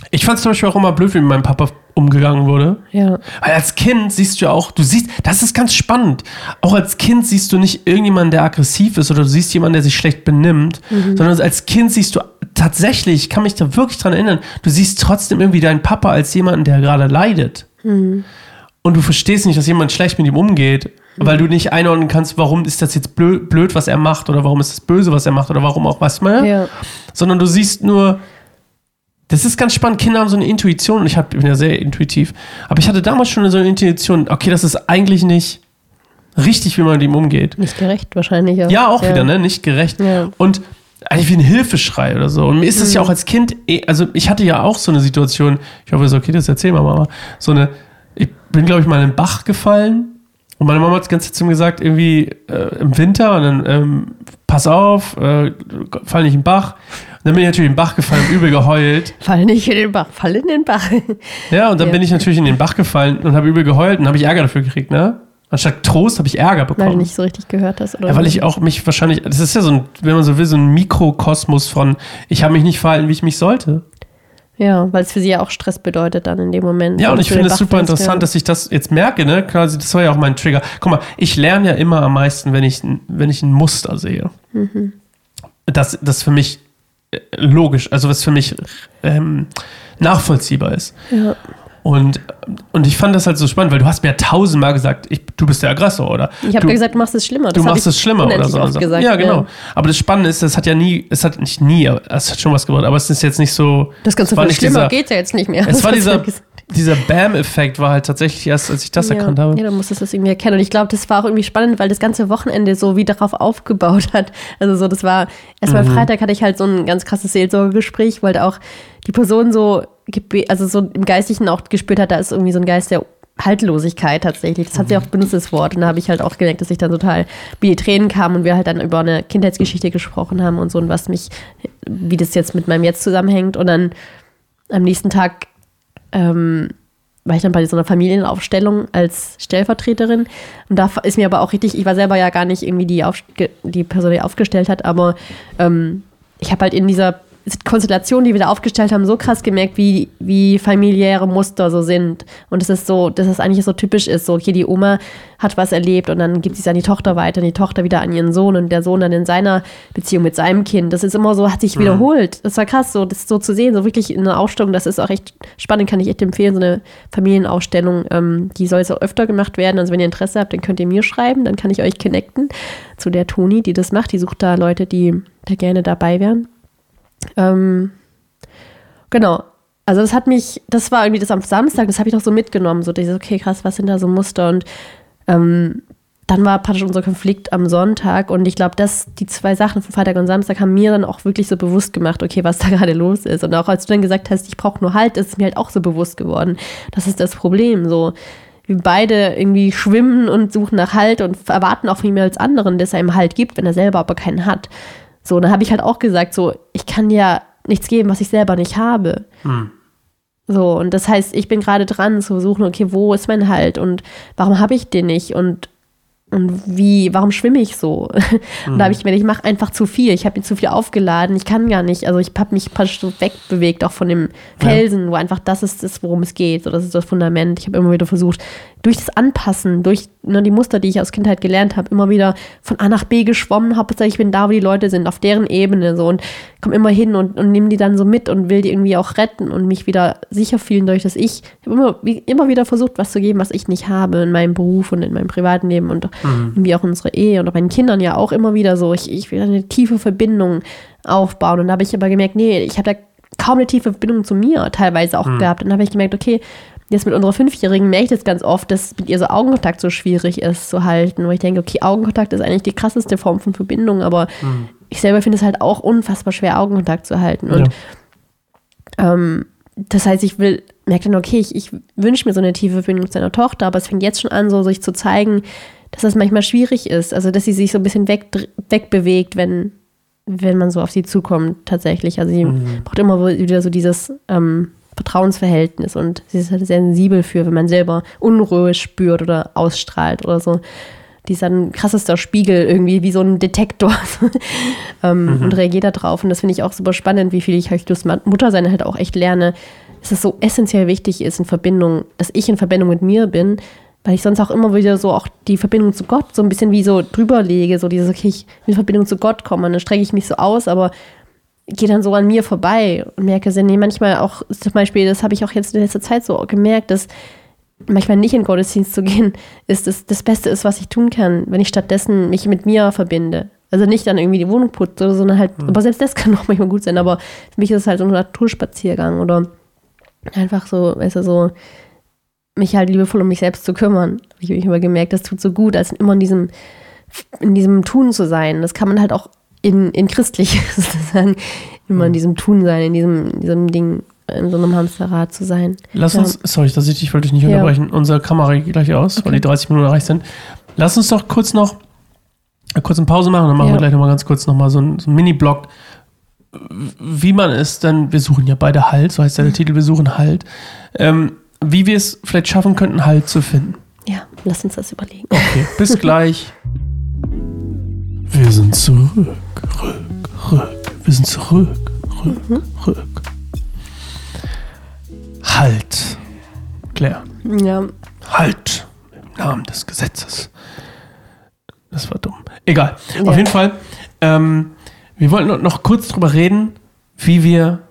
Ich fand es zum Beispiel auch immer blöd, wie mit meinem Papa umgegangen wurde. ja. Weil als Kind siehst du ja auch, du siehst, das ist ganz spannend. Auch als Kind siehst du nicht irgendjemanden, der aggressiv ist oder du siehst jemanden, der sich schlecht benimmt, sondern als Kind siehst du tatsächlich, ich kann mich da wirklich dran erinnern, du siehst trotzdem irgendwie deinen Papa als jemanden, der gerade leidet. Und du verstehst nicht, dass jemand schlecht mit ihm umgeht, weil du nicht einordnen kannst, warum ist das jetzt blöd, blöd, was er macht oder warum ist das böse, was er macht oder warum auch was mal. Ja. Sondern du siehst nur, das ist ganz spannend. Kinder haben so eine Intuition und ich hab, bin ja sehr intuitiv. Aber ich hatte damals schon so eine Intuition, okay, das ist eigentlich nicht richtig, wie man mit ihm umgeht. Nicht gerecht wahrscheinlich. Ja, Ja, auch wieder, ne? Nicht gerecht. Ja. Und eigentlich wie ein Hilfeschrei oder so. Und mir ist das ja auch als Kind, eh- also ich hatte ja auch so eine Situation, ich hoffe, es ist okay, das erzählen wir mal, aber so eine, ich bin, glaube ich, mal in den Bach gefallen und meine Mama hat die ganze Zeit zu mir gesagt, irgendwie äh, im Winter und dann, ähm, pass auf, äh, fall nicht in den Bach. Dann bin ich natürlich in den Bach gefallen, übel geheult. Fall nicht in den Bach, fall in den Bach. Ja, und dann Ja. bin ich natürlich in den Bach gefallen und habe übel geheult und habe ich Ärger dafür gekriegt, ne? Anstatt Trost habe ich Ärger bekommen. Weil du nicht so richtig gehört hast. Oder Ja, weil ich auch mich wahrscheinlich, das ist ja so ein, wenn man so will, so ein Mikrokosmos von, ich habe mich nicht verhalten, wie ich mich sollte. Ja, weil es für sie ja auch Stress bedeutet dann in dem Moment. Ja, und ich finde es super interessant, dass ich das jetzt merke, ne? Quasi, das war ja auch mein Trigger. Guck mal, ich lerne ja immer am meisten, wenn ich, ein- wenn ich ein Muster sehe. Mhm. Das, das für mich logisch, also was für mich ähm, nachvollziehbar ist. Ja. Und, und ich fand das halt so spannend, weil du hast mir ja tausendmal gesagt, ich, du bist der Aggressor, oder? Ich habe ja gesagt, du machst es schlimmer. Das du machst es schlimmer oder so. Oft gesagt, ja, genau. Aber das Spannende ist, es hat ja nie, es hat nicht nie, es hat schon was gebracht, aber es ist jetzt nicht so. Das Ganze war nicht schlimmer dieser, geht ja jetzt nicht mehr. Es war dieser, ja. Dieser Bam-Effekt war halt tatsächlich erst, als ich das erkannt ja, habe. Ja, dann musstest du das irgendwie erkennen. Und ich glaube, das war auch irgendwie spannend, weil das ganze Wochenende so wie darauf aufgebaut hat. Also so, das war, erstmal Mhm. Freitag hatte ich halt so ein ganz krasses Seelsorgegespräch, weil da auch die Person so, also so im Geistlichen auch gespürt hat, da ist irgendwie so ein Geist der Haltlosigkeit tatsächlich. Das hat sie auch benutzt, das Wort. Und da habe ich halt auch gemerkt, dass ich dann total wie die Tränen kamen und wir halt dann über eine Kindheitsgeschichte gesprochen haben und so und was mich, wie das jetzt mit meinem Jetzt zusammenhängt. Und dann am nächsten Tag ähm, war ich dann bei so einer Familienaufstellung als Stellvertreterin. Und da ist mir aber auch richtig, ich war selber ja gar nicht irgendwie die, Aufge die Person, die aufgestellt hat, aber ähm, ich habe halt in dieser Konstellation, die wir da aufgestellt haben, so krass gemerkt, wie, wie familiäre Muster so sind. Und es ist so, dass es eigentlich so typisch ist. So, hier die Oma hat was erlebt und dann gibt sie es an die Tochter weiter, und die Tochter wieder an ihren Sohn und der Sohn dann in seiner Beziehung mit seinem Kind. Das ist immer so, hat sich mhm. wiederholt. Das war krass, so, das so zu sehen, so wirklich in einer Ausstellung. Das ist auch echt spannend, kann ich echt empfehlen, so eine Familienausstellung. Ähm, die soll so öfter gemacht werden. Also, wenn ihr Interesse habt, dann könnt ihr mir schreiben, dann kann ich euch connecten zu der Toni, die das macht. Die sucht da Leute, die da gerne dabei wären. Ähm, genau. Also das hat mich, das war irgendwie das am Samstag, das habe ich noch so mitgenommen, so dieses, okay, krass, was sind da so Muster und ähm, dann war praktisch unser Konflikt am Sonntag und ich glaube, dass die zwei Sachen von Freitag und Samstag haben mir dann auch wirklich so bewusst gemacht, okay, was da gerade los ist. Und auch als du dann gesagt hast, ich brauche nur Halt, ist es mir halt auch so bewusst geworden. Das ist das Problem. So, wir beide irgendwie schwimmen und suchen nach Halt und erwarten auch von ihm als anderen, dass er ihm Halt gibt, wenn er selber aber keinen hat. So, dann habe ich halt auch gesagt, so, ich kann ja nichts geben, was ich selber nicht habe. Hm. So, und das heißt, ich bin gerade dran zu suchen, okay, wo ist mein Halt und warum habe ich den nicht und und wie, warum schwimme ich so? Mhm. Und da habe ich mir, ich mache einfach zu viel. Ich habe mir zu viel aufgeladen. Ich kann gar nicht. Also ich habe mich praktisch so wegbewegt, auch von dem Felsen, ja. wo einfach das ist, das, worum es geht. So, das ist das Fundament. Ich habe immer wieder versucht, durch das Anpassen, durch ne, die Muster, die ich aus Kindheit gelernt habe, immer wieder von A nach B geschwommen. Hauptsache, ich bin da, wo die Leute sind, auf deren Ebene so und komme immer hin und, und nehme die dann so mit und will die irgendwie auch retten und mich wieder sicher fühlen, durch das ich, ich habe immer, immer wieder versucht, was zu geben, was ich nicht habe in meinem Beruf und in meinem privaten Leben und mhm. irgendwie auch unsere Ehe und auch meinen Kindern ja auch immer wieder so. Ich, ich will eine tiefe Verbindung aufbauen und da habe ich aber gemerkt, nee, ich habe da kaum eine tiefe Verbindung zu mir teilweise auch mhm. gehabt. Und dann habe ich gemerkt, okay, jetzt mit unserer Fünfjährigen merke ich das ganz oft, dass mit ihr so Augenkontakt so schwierig ist zu halten. Wo ich denke, okay, Augenkontakt ist eigentlich die krasseste Form von Verbindung, aber mhm. ich selber finde es halt auch unfassbar schwer, Augenkontakt zu halten. Und ja. ähm, das heißt, ich will, merke dann, okay, ich, ich wünsche mir so eine tiefe Verbindung zu seiner Tochter, aber es fängt jetzt schon an, so sich zu zeigen, dass das manchmal schwierig ist. Also, dass sie sich so ein bisschen weg, wegbewegt, wenn, wenn man so auf sie zukommt, tatsächlich. Also, sie mhm. braucht immer wieder so dieses, ähm, Vertrauensverhältnis und sie ist halt sensibel für, wenn man selber Unruhe spürt oder ausstrahlt oder so. Die ist ein krassester Spiegel irgendwie, wie so ein Detektor ähm, mhm. und reagiert da drauf. Und das finde ich auch super spannend, wie viel ich durch das Muttersein halt auch echt lerne, dass es so essentiell wichtig ist in Verbindung, dass ich in Verbindung mit mir bin, weil ich sonst auch immer wieder so auch die Verbindung zu Gott so ein bisschen wie so drüber lege, so dieses, okay, ich will in Verbindung zu Gott kommen und dann strecke ich mich so aus, aber gehe dann so an mir vorbei und merke, nee, manchmal auch, zum Beispiel, das habe ich auch jetzt in letzter Zeit so gemerkt, dass manchmal nicht in Gottesdienst zu gehen, ist das, das Beste ist, was ich tun kann, wenn ich stattdessen mich mit mir verbinde. Also nicht dann irgendwie die Wohnung putze, sondern halt, mhm. aber selbst das kann auch manchmal gut sein, aber für mich ist es halt so ein Naturspaziergang oder einfach so, weißt du, so, mich halt liebevoll um mich selbst zu kümmern. Ich habe immer gemerkt, das tut so gut, als immer in diesem, in diesem Tun zu sein. Das kann man halt auch in, in christlich sozusagen immer in mhm. diesem Tun sein, in diesem, diesem Ding, in so einem Hamsterrad zu sein. Lass uns, sorry, dass ich, ich wollte dich nicht ja. unterbrechen, unsere Kamera geht gleich aus, okay. weil die 30 Minuten erreicht sind. Lass uns doch kurz noch eine kurze Pause machen, dann machen ja. wir gleich nochmal ganz kurz nochmal so einen, so einen Mini-Blog, wie man es dann, wir suchen ja beide Halt, so heißt ja der mhm. Titel, wir suchen Halt, ähm, wie wir es vielleicht schaffen könnten, Halt zu finden. Ja, lass uns das überlegen. Okay, bis gleich. Wir sind zurück, rück, rück. Wir sind zurück, rück, mhm. rück. Halt, Claire. Ja. Halt, im Namen des Gesetzes. Das war dumm. Egal. Ja. Auf jeden Fall, ähm, wir wollten noch kurz drüber reden, wie wir,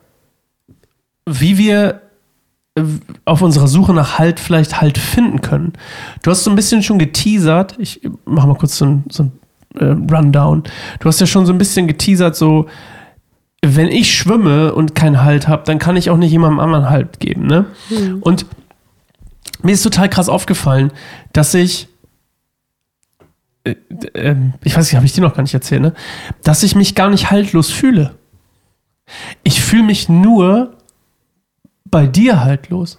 wie wir auf unserer Suche nach Halt vielleicht Halt finden können. Du hast so ein bisschen schon geteasert. Ich mache mal kurz so ein, so ein äh, Rundown. Du hast ja schon so ein bisschen geteasert, so, wenn ich schwimme und keinen Halt habe, dann kann ich auch nicht jemandem anderen Halt geben. Ne? Mhm. Und mir ist total krass aufgefallen, dass ich, äh, äh, ich weiß nicht, habe ich dir noch gar nicht erzählt, ne? dass ich mich gar nicht haltlos fühle. Ich fühle mich nur bei dir haltlos.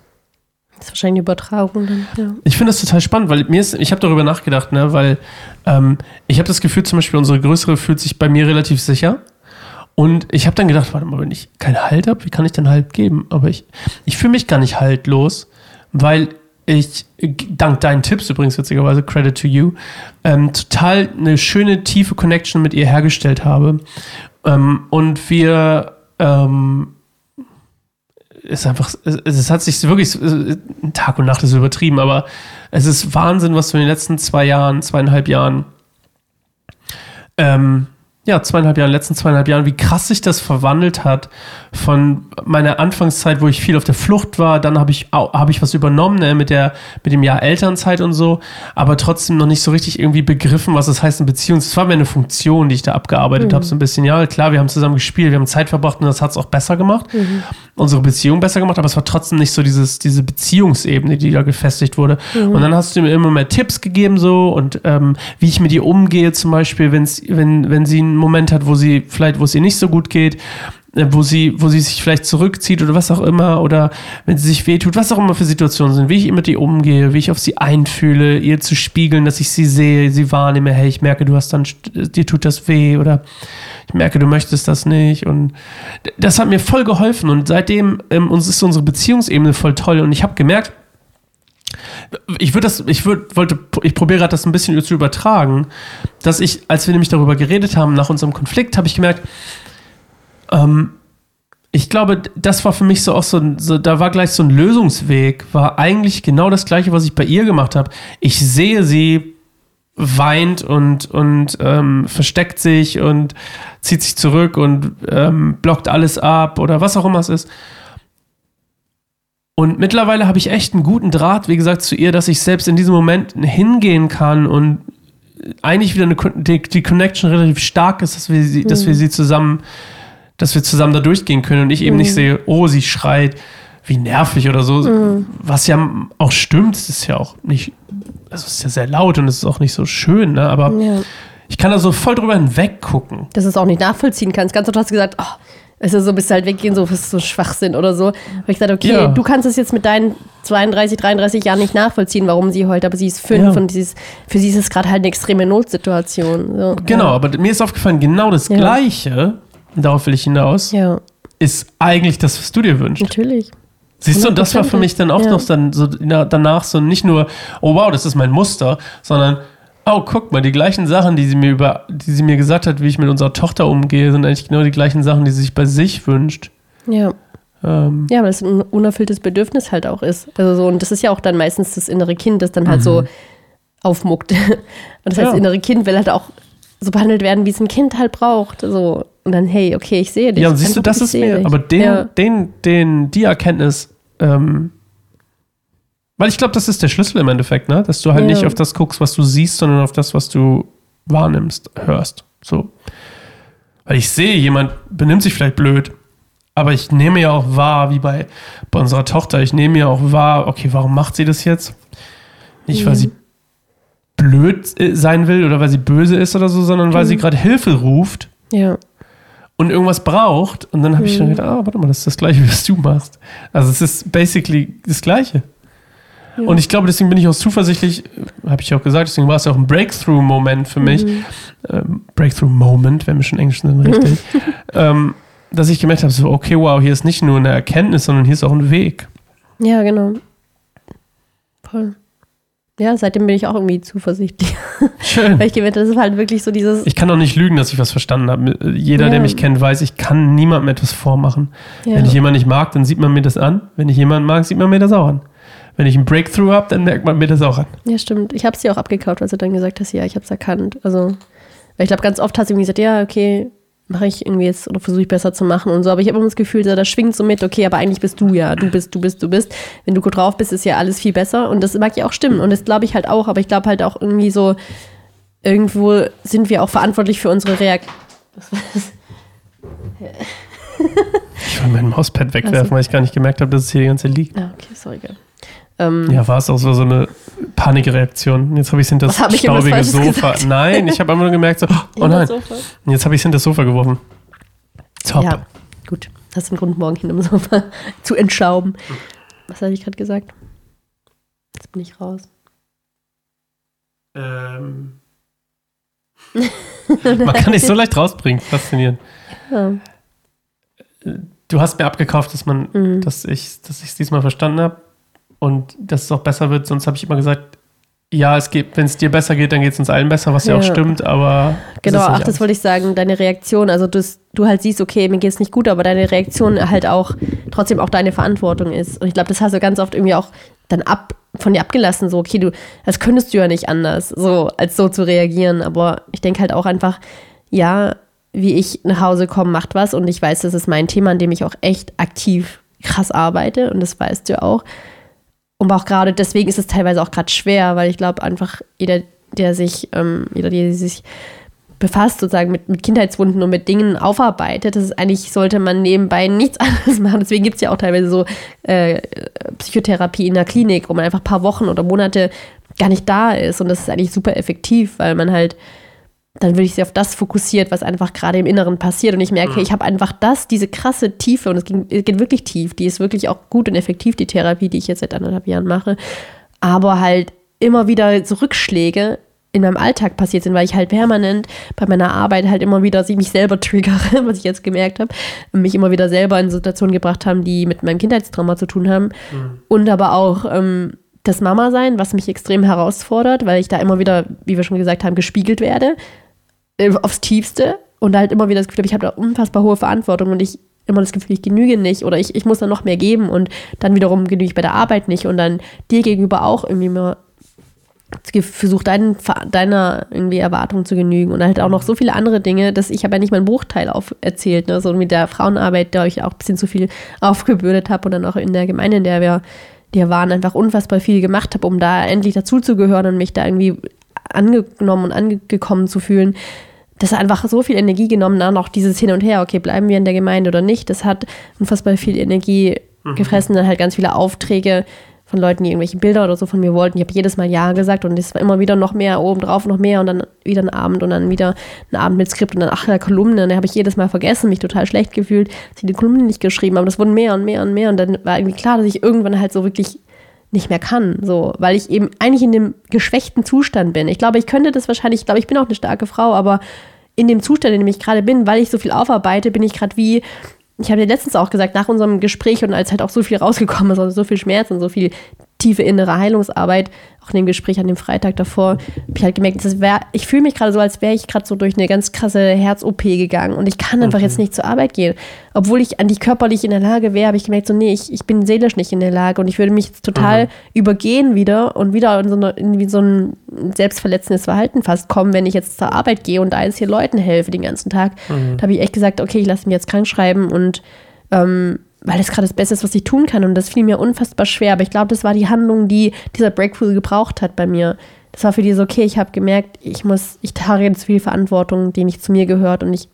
Das ist wahrscheinlich eine Übertragung dann, ja. Ich finde das total spannend, weil mir ist, ich habe darüber nachgedacht, ne, weil ähm, ich habe das Gefühl, zum Beispiel unsere Größere fühlt sich bei mir relativ sicher. Und ich habe dann gedacht, warte mal, wenn ich keinen Halt habe, wie kann ich denn Halt geben? Aber ich, ich fühle mich gar nicht haltlos, weil ich, dank deinen Tipps übrigens witzigerweise, Credit to you, ähm, total eine schöne, tiefe Connection mit ihr hergestellt habe. Ähm, und wir, ähm, ist einfach, es, hat sich wirklich, Tag und Nacht ist übertrieben, aber es ist Wahnsinn, was du in den letzten zwei Jahren, zweieinhalb Jahren ähm, ja, zweieinhalb Jahren, letzten zweieinhalb Jahren, wie krass sich das verwandelt hat von meiner Anfangszeit, wo ich viel auf der Flucht war, dann habe ich, hab ich was übernommen ne, mit, der, mit dem Jahr Elternzeit und so, aber trotzdem noch nicht so richtig irgendwie begriffen, was das heißt in Beziehung. Es war mir eine Funktion, die ich da abgearbeitet mhm. habe, so ein bisschen. Ja, klar, wir haben zusammen gespielt, wir haben Zeit verbracht und das hat es auch besser gemacht, mhm. unsere Beziehung besser gemacht, aber es war trotzdem nicht so dieses, diese Beziehungsebene, die da gefestigt wurde. Mhm. Und dann hast du mir immer mehr Tipps gegeben so und ähm, wie ich mit ihr umgehe zum Beispiel, wenn's, wenn, wenn sie Moment hat, wo sie vielleicht, wo es ihr nicht so gut geht, äh, wo sie, wo sie sich vielleicht zurückzieht oder was auch immer, oder wenn sie sich wehtut, was auch immer für Situationen sind, wie ich mit ihr umgehe, wie ich auf sie einfühle, ihr zu spiegeln, dass ich sie sehe, sie wahrnehme, hey, ich merke, du hast dann, dir tut das weh, oder ich merke, du möchtest das nicht. Und das hat mir voll geholfen. Und seitdem ähm, uns ist unsere Beziehungsebene voll toll. Und ich habe gemerkt, ich würde das, ich würde, wollte, ich probiere gerade das ein bisschen zu übertragen, dass ich, als wir nämlich darüber geredet haben, nach unserem Konflikt, habe ich gemerkt, ähm, ich glaube, das war für mich so auch so, so, da war gleich so ein Lösungsweg, war eigentlich genau das gleiche, was ich bei ihr gemacht habe. Ich sehe sie weint und, und ähm, versteckt sich und zieht sich zurück und ähm, blockt alles ab oder was auch immer es ist. Und mittlerweile habe ich echt einen guten Draht, wie gesagt, zu ihr, dass ich selbst in diesem Moment hingehen kann und eigentlich wieder eine, die, die Connection relativ stark ist, dass wir sie, mhm. dass wir sie zusammen, dass wir zusammen da durchgehen können und ich eben mhm. nicht sehe, oh, sie schreit, wie nervig oder so. Mhm. Was ja auch stimmt, es ist ja auch nicht, also es ist ja sehr laut und es ist auch nicht so schön, ne? aber ja. ich kann da so voll drüber hinweg gucken. Dass du es auch nicht nachvollziehen kannst. Ganz oft hast du gesagt, oh, es ist so, bis halt weggehen, so, ist so Schwachsinn oder so. Weil ich gesagt, okay, ja. du kannst es jetzt mit deinen 32, 33 Jahren nicht nachvollziehen, warum sie heult, aber sie ist fünf ja. und dieses, für sie ist es gerade halt eine extreme Notsituation. So, genau, ja. aber mir ist aufgefallen, genau das Gleiche, darauf will ich hinaus, ist eigentlich das, was du dir wünschst. Natürlich. Siehst du, und das war für mich dann auch noch dann so danach so nicht nur, oh wow, das ist mein Muster, sondern Oh, guck mal, die gleichen Sachen, die sie mir über, die sie mir gesagt hat, wie ich mit unserer Tochter umgehe, sind eigentlich genau die gleichen Sachen, die sie sich bei sich wünscht. Ja. Ähm. Ja, weil es ein unerfülltes Bedürfnis halt auch ist. Also so, und das ist ja auch dann meistens das innere Kind, das dann halt mhm. so aufmuckt. Und das heißt, ja. das innere Kind will halt auch so behandelt werden, wie es ein Kind halt braucht. So. Und dann, hey, okay, ich sehe dich. Ja, und siehst du, das ist mir, aber den, ja. den, den, die Erkenntnis, ähm, weil ich glaube, das ist der Schlüssel im Endeffekt, ne? Dass du halt ja. nicht auf das guckst, was du siehst, sondern auf das, was du wahrnimmst, hörst. So. Weil ich sehe, jemand benimmt sich vielleicht blöd, aber ich nehme ja auch wahr, wie bei, bei unserer Tochter, ich nehme ja auch wahr, okay, warum macht sie das jetzt? Nicht, weil mhm. sie blöd äh, sein will oder weil sie böse ist oder so, sondern weil sie mhm. gerade Hilfe ruft. Ja. Und irgendwas braucht. Und dann habe mhm. ich dann gedacht, ah, warte mal, das ist das Gleiche, was du machst. Also es ist basically das Gleiche. Und ich glaube, deswegen bin ich auch zuversichtlich, habe ich auch gesagt, deswegen war es ja auch ein Breakthrough-Moment für mich. Mhm. Ähm, Breakthrough-Moment, wenn wir schon Englisch sind, richtig. ähm, dass ich gemerkt habe, so, okay, wow, hier ist nicht nur eine Erkenntnis, sondern hier ist auch ein Weg. Ja, genau. Voll. Ja, seitdem bin ich auch irgendwie zuversichtlich. Schön. Weil ich gemerkt habe, das ist halt wirklich so dieses. Ich kann auch nicht lügen, dass ich was verstanden habe. Jeder, ja. der mich kennt, weiß, ich kann niemandem etwas vormachen. Ja. Wenn ich jemanden nicht mag, dann sieht man mir das an. Wenn ich jemanden mag, sieht man mir das auch an wenn ich einen Breakthrough habe, dann merkt man mir das auch an. Ja, stimmt. Ich habe es dir auch abgekauft, als du dann gesagt hast, ja, ich habe es erkannt. Also, ich glaube, ganz oft hast du irgendwie gesagt, ja, okay, mache ich irgendwie jetzt oder versuche ich besser zu machen und so. Aber ich habe immer das Gefühl, da schwingt so mit, okay, aber eigentlich bist du ja, du bist, du bist, du bist. Wenn du gut drauf bist, ist ja alles viel besser. Und das mag ja auch stimmen. Und das glaube ich halt auch. Aber ich glaube halt auch irgendwie so, irgendwo sind wir auch verantwortlich für unsere Reaktion. Was war das? ich will mein Mauspad wegwerfen, also. weil ich gar nicht gemerkt habe, dass es hier die ganze Zeit liegt. Ah, okay, sorry. Ähm, ja, war es auch so, so eine Panikreaktion. Jetzt habe ich es hinter das staubige Sofa. Gesagt? Nein, ich habe einfach nur gemerkt, so, oh nein. Jetzt habe ich es hinter das Sofa geworfen. Top. Ja, gut. Hast du einen Grund, morgen hinter dem Sofa zu entschauben. Was hatte ich gerade gesagt? Jetzt bin ich raus. Ähm. Man kann nicht so leicht rausbringen. Faszinierend. Ja. du hast mir abgekauft, dass man, Mhm. dass ich, dass ich es diesmal verstanden habe und dass es auch besser wird. Sonst habe ich immer gesagt, ja, es geht, wenn es dir besser geht, dann geht es uns allen besser, was ja, auch Ja. stimmt, aber Genau, ach, das alles. wollte ich sagen, deine Reaktion, also du, du halt siehst, okay, mir geht es nicht gut, aber deine Reaktion halt auch trotzdem auch deine Verantwortung ist. Und ich glaube, das hast du ganz oft irgendwie auch dann ab von dir abgelassen, so, okay, du, das könntest du ja nicht anders, so, als so zu reagieren. Aber ich denke halt auch einfach, ja, wie ich nach Hause komme, macht was und ich weiß, das ist mein Thema, an dem ich auch echt aktiv krass arbeite und das weißt du auch. Und auch gerade deswegen ist es teilweise auch gerade schwer, weil ich glaube einfach jeder, der sich, ähm, jeder, der sich befasst sozusagen mit, mit Kindheitswunden und mit Dingen aufarbeitet, das ist eigentlich, sollte man nebenbei nichts anderes machen. Deswegen gibt es ja auch teilweise so äh, Psychotherapie in der Klinik, wo man einfach ein paar Wochen oder Monate gar nicht da ist. Und das ist eigentlich super effektiv, weil man halt dann würde ich sie auf das fokussiert, was einfach gerade im Inneren passiert. Und ich merke, ich habe einfach das, diese krasse Tiefe, und es ging- es geht wirklich tief, die ist wirklich auch gut und effektiv, die Therapie, die ich jetzt seit anderthalb Jahren mache. Aber halt immer wieder so Rückschläge in meinem Alltag passiert sind, weil ich halt permanent bei meiner Arbeit halt immer wieder mich selber triggere, was ich jetzt gemerkt habe, mich immer wieder selber in Situationen gebracht haben, die mit meinem Kindheitstrauma zu tun haben. Und aber auch ähm, das Mama-Sein, was mich extrem herausfordert, weil ich da immer wieder, wie wir schon gesagt haben, gespiegelt werde äh, aufs Tiefste und halt immer wieder das Gefühl habe, ich habe da unfassbar hohe Verantwortung und ich immer das Gefühl, ich genüge nicht oder ich, ich muss da noch mehr geben und dann wiederum genüge ich bei der Arbeit nicht und dann dir gegenüber auch irgendwie mal versucht, deinen, deiner irgendwie Erwartung zu genügen und halt auch noch so viele andere Dinge, dass ich habe ja nicht mal einen Bruchteil auf erzählt, ne? so mit der Frauenarbeit, da ich auch ein bisschen zu viel aufgebürdet habe und dann auch in der Gemeinde, in der wir, die waren, einfach unfassbar viel gemacht habe, um da endlich dazuzugehören und mich da irgendwie angenommen und angekommen zu fühlen. Das hat einfach so viel Energie genommen, dann auch dieses Hin und Her, okay, bleiben wir in der Gemeinde oder nicht, das hat unfassbar viel Energie gefressen, dann halt ganz viele Aufträge von Leuten, die irgendwelche Bilder oder so von mir wollten. Ich habe jedes Mal Ja gesagt und es war immer wieder noch mehr obendrauf, noch mehr und dann wieder ein Abend und dann wieder ein Abend mit Skript und dann ach, eine Kolumne. Und dann habe ich jedes Mal vergessen, mich total schlecht gefühlt, dass ich die Kolumne nicht geschrieben habe. Das wurden mehr und mehr und mehr und dann war irgendwie klar, dass ich irgendwann halt so wirklich nicht mehr kann, so, weil ich eben eigentlich in dem geschwächten Zustand bin. Ich glaube, ich könnte das wahrscheinlich, ich glaube, ich bin auch eine starke Frau, aber in dem Zustand, in dem ich gerade bin, weil ich so viel aufarbeite, bin ich gerade wie, ich habe dir letztens auch gesagt, nach unserem Gespräch und als halt auch so viel rausgekommen ist, also so viel Schmerz und so viel tiefe innere Heilungsarbeit, auch in dem Gespräch an dem Freitag davor, habe ich halt gemerkt, wär, ich fühle mich gerade so, als wäre ich gerade so durch eine ganz krasse Herz-OP gegangen und ich kann einfach jetzt nicht zur Arbeit gehen. Obwohl ich eigentlich körperlich in der Lage wäre, habe ich gemerkt, so, nee, ich, ich bin seelisch nicht in der Lage und ich würde mich jetzt total übergehen wieder und wieder in so, eine, in so ein selbstverletzendes Verhalten fast kommen, wenn ich jetzt zur Arbeit gehe und da jetzt hier Leuten helfe den ganzen Tag. Da habe ich echt gesagt, okay, ich lasse mich jetzt krank schreiben und ähm, weil das gerade das Beste ist, was ich tun kann. Und das fiel mir unfassbar schwer. Aber ich glaube, das war die Handlung, die dieser Breakthrough gebraucht hat bei mir. Das war für die so, okay, ich habe gemerkt, ich muss, ich trage jetzt viel Verantwortung, die nicht zu mir gehört und ich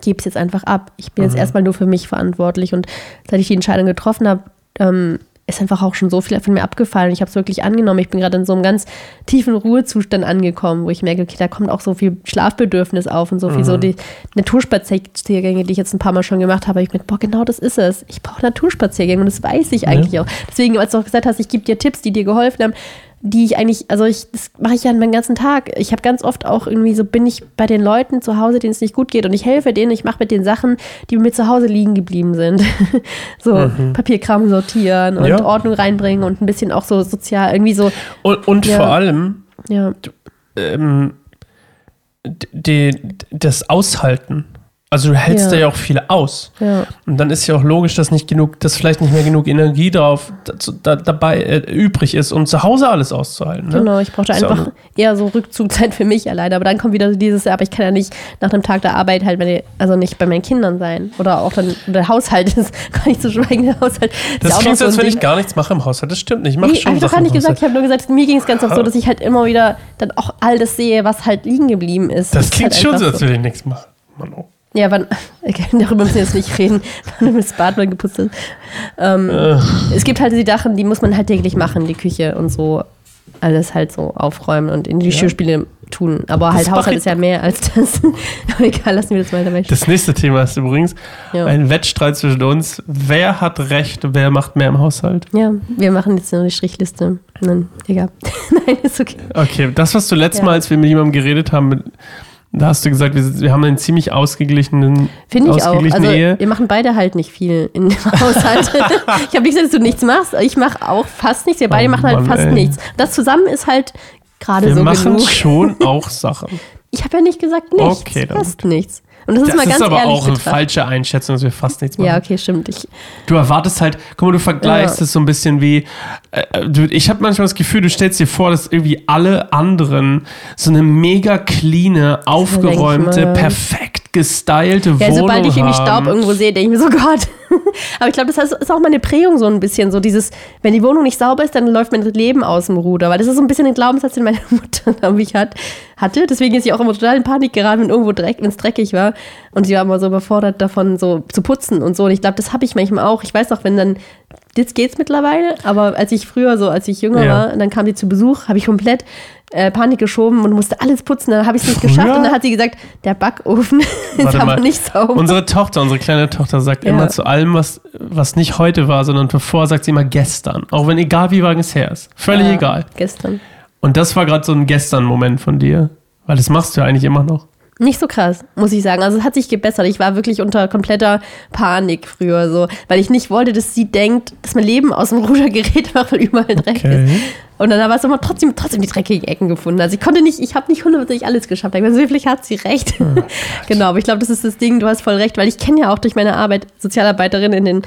gebe es jetzt einfach ab. Ich bin jetzt erstmal nur für mich verantwortlich. Und seit ich die Entscheidung getroffen habe, ähm, ist einfach auch schon so viel von mir abgefallen. Ich habe es wirklich angenommen. Ich bin gerade in so einem ganz tiefen Ruhezustand angekommen, wo ich merke, okay, da kommt auch so viel Schlafbedürfnis auf und so viel so die Naturspaziergänge, die ich jetzt ein paar Mal schon gemacht habe. Ich merke, boah, genau das ist es. Ich brauche Naturspaziergänge und das weiß ich eigentlich auch. Deswegen, als du auch gesagt hast, ich gebe dir Tipps, die dir geholfen haben, die ich eigentlich, also ich, das mache ich ja meinen ganzen Tag. Ich habe ganz oft auch irgendwie so, bin ich bei den Leuten zu Hause, denen es nicht gut geht und ich helfe denen, ich mache mit den Sachen, die mir zu Hause liegen geblieben sind. so Papierkram sortieren und Ja. Ordnung reinbringen und ein bisschen auch so sozial, irgendwie so, Und, und Ja. vor allem ja, ähm, die, das Aushalten. Also du hältst Ja. da ja auch viel aus. ja. Und dann ist ja auch logisch, dass nicht genug, dass vielleicht nicht mehr genug Energie drauf da, dabei äh, übrig ist, um zu Hause alles auszuhalten. Ne? Genau, ich brauchte ja einfach eher so Rückzugzeit für mich alleine. Aber dann kommt wieder so dieses, aber ich kann ja nicht nach einem Tag der Arbeit halt, meine, also nicht bei meinen Kindern sein. Oder auch dann der Haushalt ist gar nicht zu schweigen, der Haushalt. Das auch klingt so, als wenn ich gar nichts mache im Haushalt. Das stimmt nicht. Ich mache Nee, schon ich doch Sachen gar nicht gesagt. Ich habe nur gesagt, mir ging es ganz oft so, dass ich halt immer wieder dann auch all das sehe, was halt liegen geblieben ist. Das ist klingt halt schon so, als würde ich nichts machen. Mann, oh. Ja, wann, okay, darüber müssen wir jetzt nicht reden, wann das Bad mal geputzt ist. Ähm, Äh. es gibt halt die Sachen, die muss man halt täglich machen, die Küche und so. Alles halt so aufräumen und in die Geschirrspiele tun. Aber Das halt Haushalt ist ja mehr als das. Aber egal, lassen wir das weiter weg. Das nächste Thema ist übrigens Ja. ein Wettstreit zwischen uns. Wer hat Recht, wer macht mehr im Haushalt? Ja, wir machen jetzt nur die Strichliste. Nein, egal. Nein, ist okay. Okay, das, was du letztes Ja. Mal, als wir mit jemandem geredet haben, mit, Da hast du gesagt, wir, wir haben einen ziemlich ausgeglichenen Finde ich auch. Also, Ehe. wir machen beide halt nicht viel in dem Haushalt. ich habe nicht gesagt, dass du nichts machst. Ich mache auch fast nichts. Wir beide Oh machen halt Mann, fast ey. nichts. Das zusammen ist halt gerade Wir so machen genug. schon auch Sachen. Ich habe ja nicht gesagt nichts. Okay, dann fast nichts. Und das ist Das mal ist ganz aber ehrlich auch eine betrachtet. falsche Einschätzung, dass wir fast nichts machen. Ja, okay, stimmt. Ich, Du erwartest halt, guck mal, du vergleichst Ja. es so ein bisschen wie, äh, du, ich habe manchmal das Gefühl, du stellst dir vor, dass irgendwie alle anderen so eine mega cleane, aufgeräumte, mal. perfekt gestylte ja, Wohnung sobald ich irgendwie. Staub irgendwo sehe, denke ich mir so, Gott. Aber ich glaube, das ist auch meine Prägung so ein bisschen. So dieses, wenn die Wohnung nicht sauber ist, dann läuft mein Leben aus dem Ruder. Weil das ist so ein bisschen ein Glaubenssatz, den meine Mutter, glaube ich, hat, hatte. Deswegen ist sie auch immer total in Panik geraten, wenn irgendwo Dreck, wenn es dreckig war. Und sie war immer so überfordert davon, so zu putzen und so. Und ich glaube, das habe ich manchmal auch. Ich weiß auch, wenn dann, jetzt geht's mittlerweile, aber als ich früher so, als ich jünger Ja. war, und dann kam sie zu Besuch, habe ich komplett äh, Panik geschoben und musste alles putzen. Dann habe ich es nicht geschafft. Und dann hat sie gesagt, der Backofen ist Warte aber mal. nicht sauber. Unsere Tochter, unsere kleine Tochter sagt Ja. immer zu allem, was, was nicht heute war, sondern bevor, sagt sie immer gestern. Auch wenn egal wie lange es her ist. Völlig egal. Gestern. Und das war gerade so ein Gestern-Moment von dir. Weil das machst du ja eigentlich immer noch. Nicht so krass, muss ich sagen. Also es hat sich gebessert. Ich war wirklich unter kompletter Panik früher so, weil ich nicht wollte, dass sie denkt, dass mein Leben aus dem Ruder gerät, weil überall Dreck Okay. ist. Und dann war es immer trotzdem, trotzdem die dreckigen Ecken gefunden. Also ich konnte nicht, ich habe nicht hundertprozentig alles geschafft. Ich meine, so vielleicht hat sie recht. genau, aber ich glaube, das ist das Ding, du hast voll recht, weil ich kenne ja auch durch meine Arbeit Sozialarbeiterin in den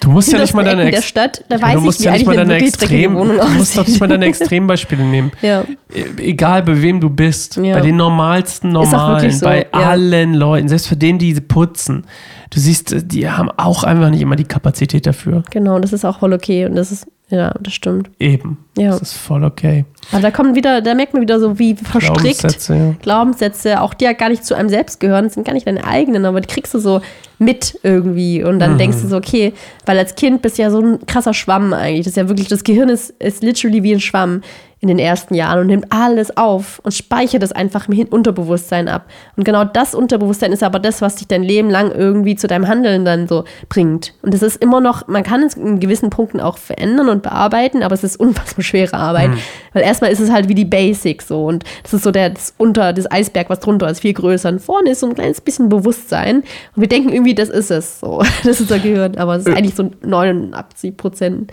Du musst ja nicht mal deine Ecken der Stadt. Da weiß du ich, musst wie ja nicht mal eine deine Extrem, du musst doch nicht mal deine Extrembeispiele nehmen. Ja. E- Egal bei wem du bist, Ja. bei den normalsten Normalen, so, bei ja. allen Leuten, selbst für denen, die putzen, du siehst, die haben auch einfach nicht immer die Kapazität dafür. Genau, und das ist auch voll okay. Und das ist, ja, das stimmt. Eben. Ja. Das ist voll okay. Aber da kommt wieder, da merkt man wieder so, wie verstrickt Glaubenssätze, ja. Glaubenssätze, auch die ja gar nicht zu einem selbst gehören, sind gar nicht deine eigenen, aber die kriegst du so mit irgendwie. Und dann denkst du so, okay, weil als Kind bist du ja so ein krasser Schwamm eigentlich. Das ist ja wirklich, das Gehirn ist, ist literally wie ein Schwamm in den ersten Jahren und nimmt alles auf und speichert das einfach im Unterbewusstsein ab. Und genau das Unterbewusstsein ist aber das, was dich dein Leben lang irgendwie zu deinem Handeln dann so bringt. Und das ist immer noch, man kann es in gewissen Punkten auch verändern und bearbeiten, aber es ist unfassbar schwere Arbeit. Weil erstmal ist es halt wie die Basics so und das ist so der, das unter, das Eisberg, was drunter ist, viel größer. Und vorne ist so ein kleines bisschen Bewusstsein und wir denken irgendwie, das ist es so. Das ist unser Gehirn, aber es ist eigentlich so 89 Prozent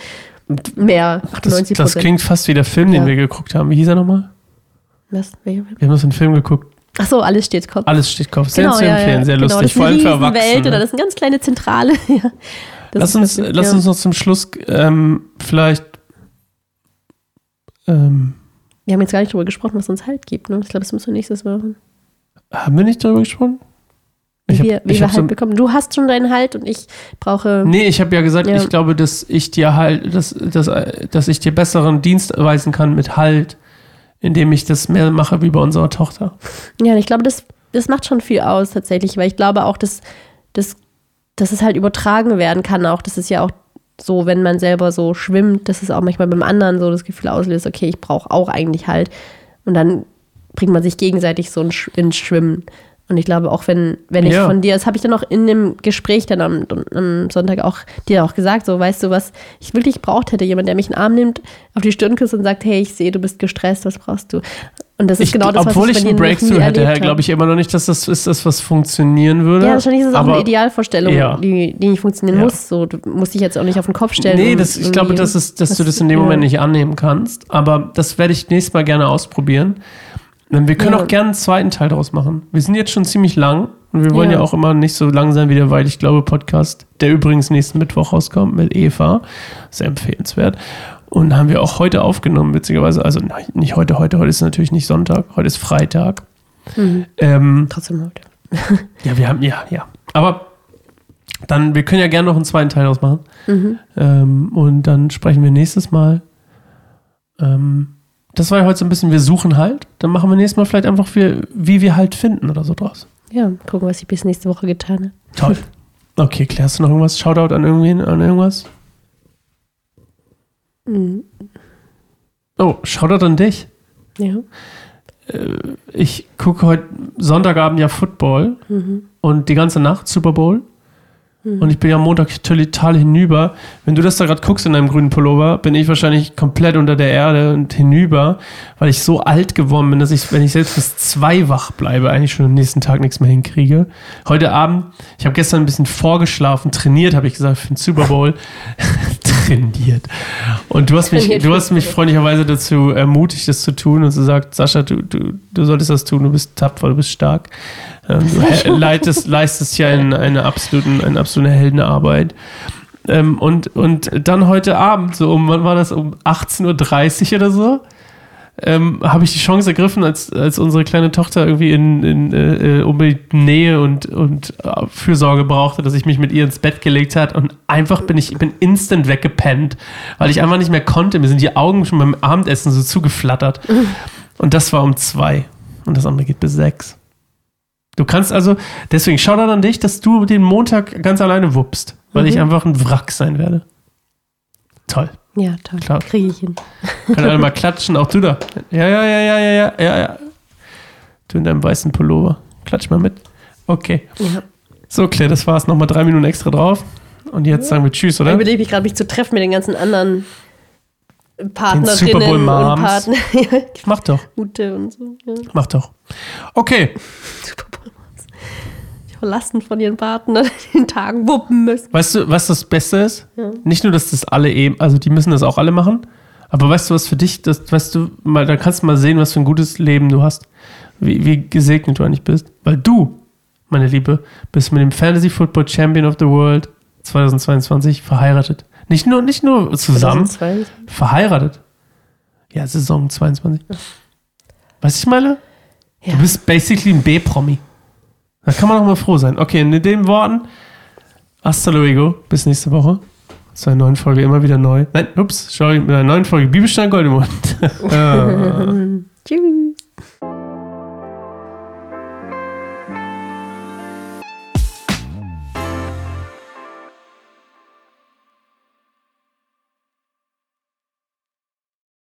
mehr, Das, 98 das Prozent. klingt fast wie der Film, den Ja. wir geguckt haben. Wie hieß er nochmal? Was? Wir haben uns einen Film geguckt. Ach so, alles steht Kopf. Alles steht Kopf. Sehr Genau, zu ja, empfehlen, ja. sehr genau, lustig. Das für Riesenwelt Erwachsene. oder das ist eine ganz kleine Zentrale. ja. Das Lass uns, lass ja. uns noch zum Schluss ähm, vielleicht. Ähm, Wir haben jetzt gar nicht drüber gesprochen, was uns Halt gibt. Ne? Ich glaube, das müssen wir nächstes Mal machen. haben wir nicht darüber gesprochen? Wie Ich hab- wir, wie ich wir hab Halt so- bekommen. Du hast schon deinen Halt und ich brauche. Nee, ich habe ja gesagt, Ja. ich glaube, dass ich dir halt, dass, dass, dass ich dir besseren Dienst erweisen kann mit Halt, indem ich das mehr mache wie bei unserer Tochter. Ja, ich glaube, das, das macht schon viel aus tatsächlich, weil ich glaube auch, dass, dass, dass es halt übertragen werden kann. Auch das ist ja auch so, wenn man selber so schwimmt, dass es auch manchmal beim anderen so das Gefühl auslöst, okay, ich brauche auch eigentlich halt. Und dann bringt man sich gegenseitig so ins Sch- ins Schwimmen. Und ich glaube, auch wenn, wenn ich Ja. von dir, das habe ich dann auch in dem Gespräch dann am, am Sonntag auch dir auch gesagt, so weißt du was, ich wirklich braucht hätte, jemand, der mich in den Arm nimmt, auf die Stirn küsst und sagt, hey, ich sehe, du bist gestresst, was brauchst du? Und das ist Ich, genau das, obwohl was ich ich, einen Breakthrough hätte, glaube ich immer noch nicht, dass das ist, das, was funktionieren würde. Ja, wahrscheinlich ist es auch eine Idealvorstellung, Ja. die, die nicht funktionieren Ja. muss. So, du musst dich jetzt auch nicht auf den Kopf stellen. Nee, das, ich glaube, das ist, dass du was- das in dem. Moment nicht annehmen kannst. Aber das werde ich nächstes Mal gerne ausprobieren. Ähm, Wir können auch gerne einen zweiten Teil daraus machen. Wir sind jetzt schon ziemlich lang und wir wollen ja, Ja. auch immer nicht so lang sein wie der Weil ich glaube Podcast, der übrigens nächsten Mittwoch rauskommt mit Eva. Sehr empfehlenswert. Und haben wir auch heute aufgenommen, witzigerweise. Also nicht heute, heute, heute ist natürlich nicht Sonntag, heute ist Freitag. Mhm. Ähm, Trotzdem heute. ja, wir haben, ja, ja. Aber dann, wir können ja gerne noch einen zweiten Teil daraus machen. Mhm. Ähm, und dann sprechen wir nächstes Mal. Ähm, das war ja heute so ein bisschen, wir suchen halt. Dann machen wir nächstes Mal vielleicht einfach, wie, wie wir halt finden oder so draus. Ja, gucken, was ich bis nächste Woche getan habe. Toll. Okay, klärst du noch irgendwas? Shoutout an irgendwen, an irgendwas? Mhm. Oh, Shoutout an dich. Ja. Ich gucke heute Sonntagabend ja Football Mhm. und die ganze Nacht Super Bowl. Und ich bin ja am Montag total hinüber. Wenn du das da gerade guckst in deinem grünen Pullover, bin ich wahrscheinlich komplett unter der Erde und hinüber, weil ich so alt geworden bin, dass ich, wenn ich selbst bis zwei wach bleibe, eigentlich schon am nächsten Tag nichts mehr hinkriege. Heute Abend, ich habe gestern ein bisschen vorgeschlafen, trainiert, habe ich gesagt, für den Super Bowl. trainiert. Und du hast mich, du hast mich freundlicherweise dazu ermutigt, das zu tun und zu sagt, Sascha, du, du, du solltest das tun, du bist tapfer, du bist stark. Ähm, du leitest, leistest ja eine, eine, absoluten, eine absolute Heldenarbeit. Ähm, und, und dann heute Abend, so um, wann war das, um 18.30 Uhr oder so, ähm, habe ich die Chance ergriffen, als, als unsere kleine Tochter irgendwie in, in äh, unbedingt Nähe und, und äh, Fürsorge brauchte, dass ich mich mit ihr ins Bett gelegt hat und einfach bin ich bin instant weggepennt, weil ich einfach nicht mehr konnte. Mir sind die Augen schon beim Abendessen so zugeflattert. Und das war um zwei. Und das andere geht bis sechs. Du kannst also, deswegen schau dann an dich, dass du den Montag ganz alleine wuppst, weil mhm. ich einfach ein Wrack sein werde. Toll. Ja, toll. Klar. Kriege ich hin. Können alle mal klatschen, auch du da. Ja, ja, ja, ja, ja, ja, ja. Du in deinem weißen Pullover. Klatsch mal mit. Okay. Ja. So, Claire, das war's. Nochmal drei Minuten extra drauf. Und jetzt sagen wir Tschüss, oder? Ich überlege mich gerade, mich zu treffen mit den ganzen anderen Partnerinnen Super Bowl Moms. und Partner. Mach doch. Ute und so. Ja. Mach doch. Okay. Super Bowl Moms. Die verlassen von ihren Partnern den Tagen wuppen müssen. Weißt du, was das Beste ist? Ja. Nicht nur, dass das alle eben, also die müssen das auch alle machen, aber weißt du, was für dich, das, weißt du, mal, da kannst du mal sehen, was für ein gutes Leben du hast. Wie, wie gesegnet du eigentlich bist. Weil du, meine Liebe, bist mit dem Fantasy Football Champion of the World 2022 verheiratet. Nicht nur, nicht nur zusammen, verheiratet. Ja, Saison 22. Was ich meine? Ja. Du bist basically ein B-Promi. Da kann man auch mal froh sein. Okay, in den Worten, hasta luego, bis nächste Woche. Zu einer neuen Folge immer wieder neu. Nein, ups, sorry, mit einer neuen Folge Bibelstein Goldemund. Tschüss.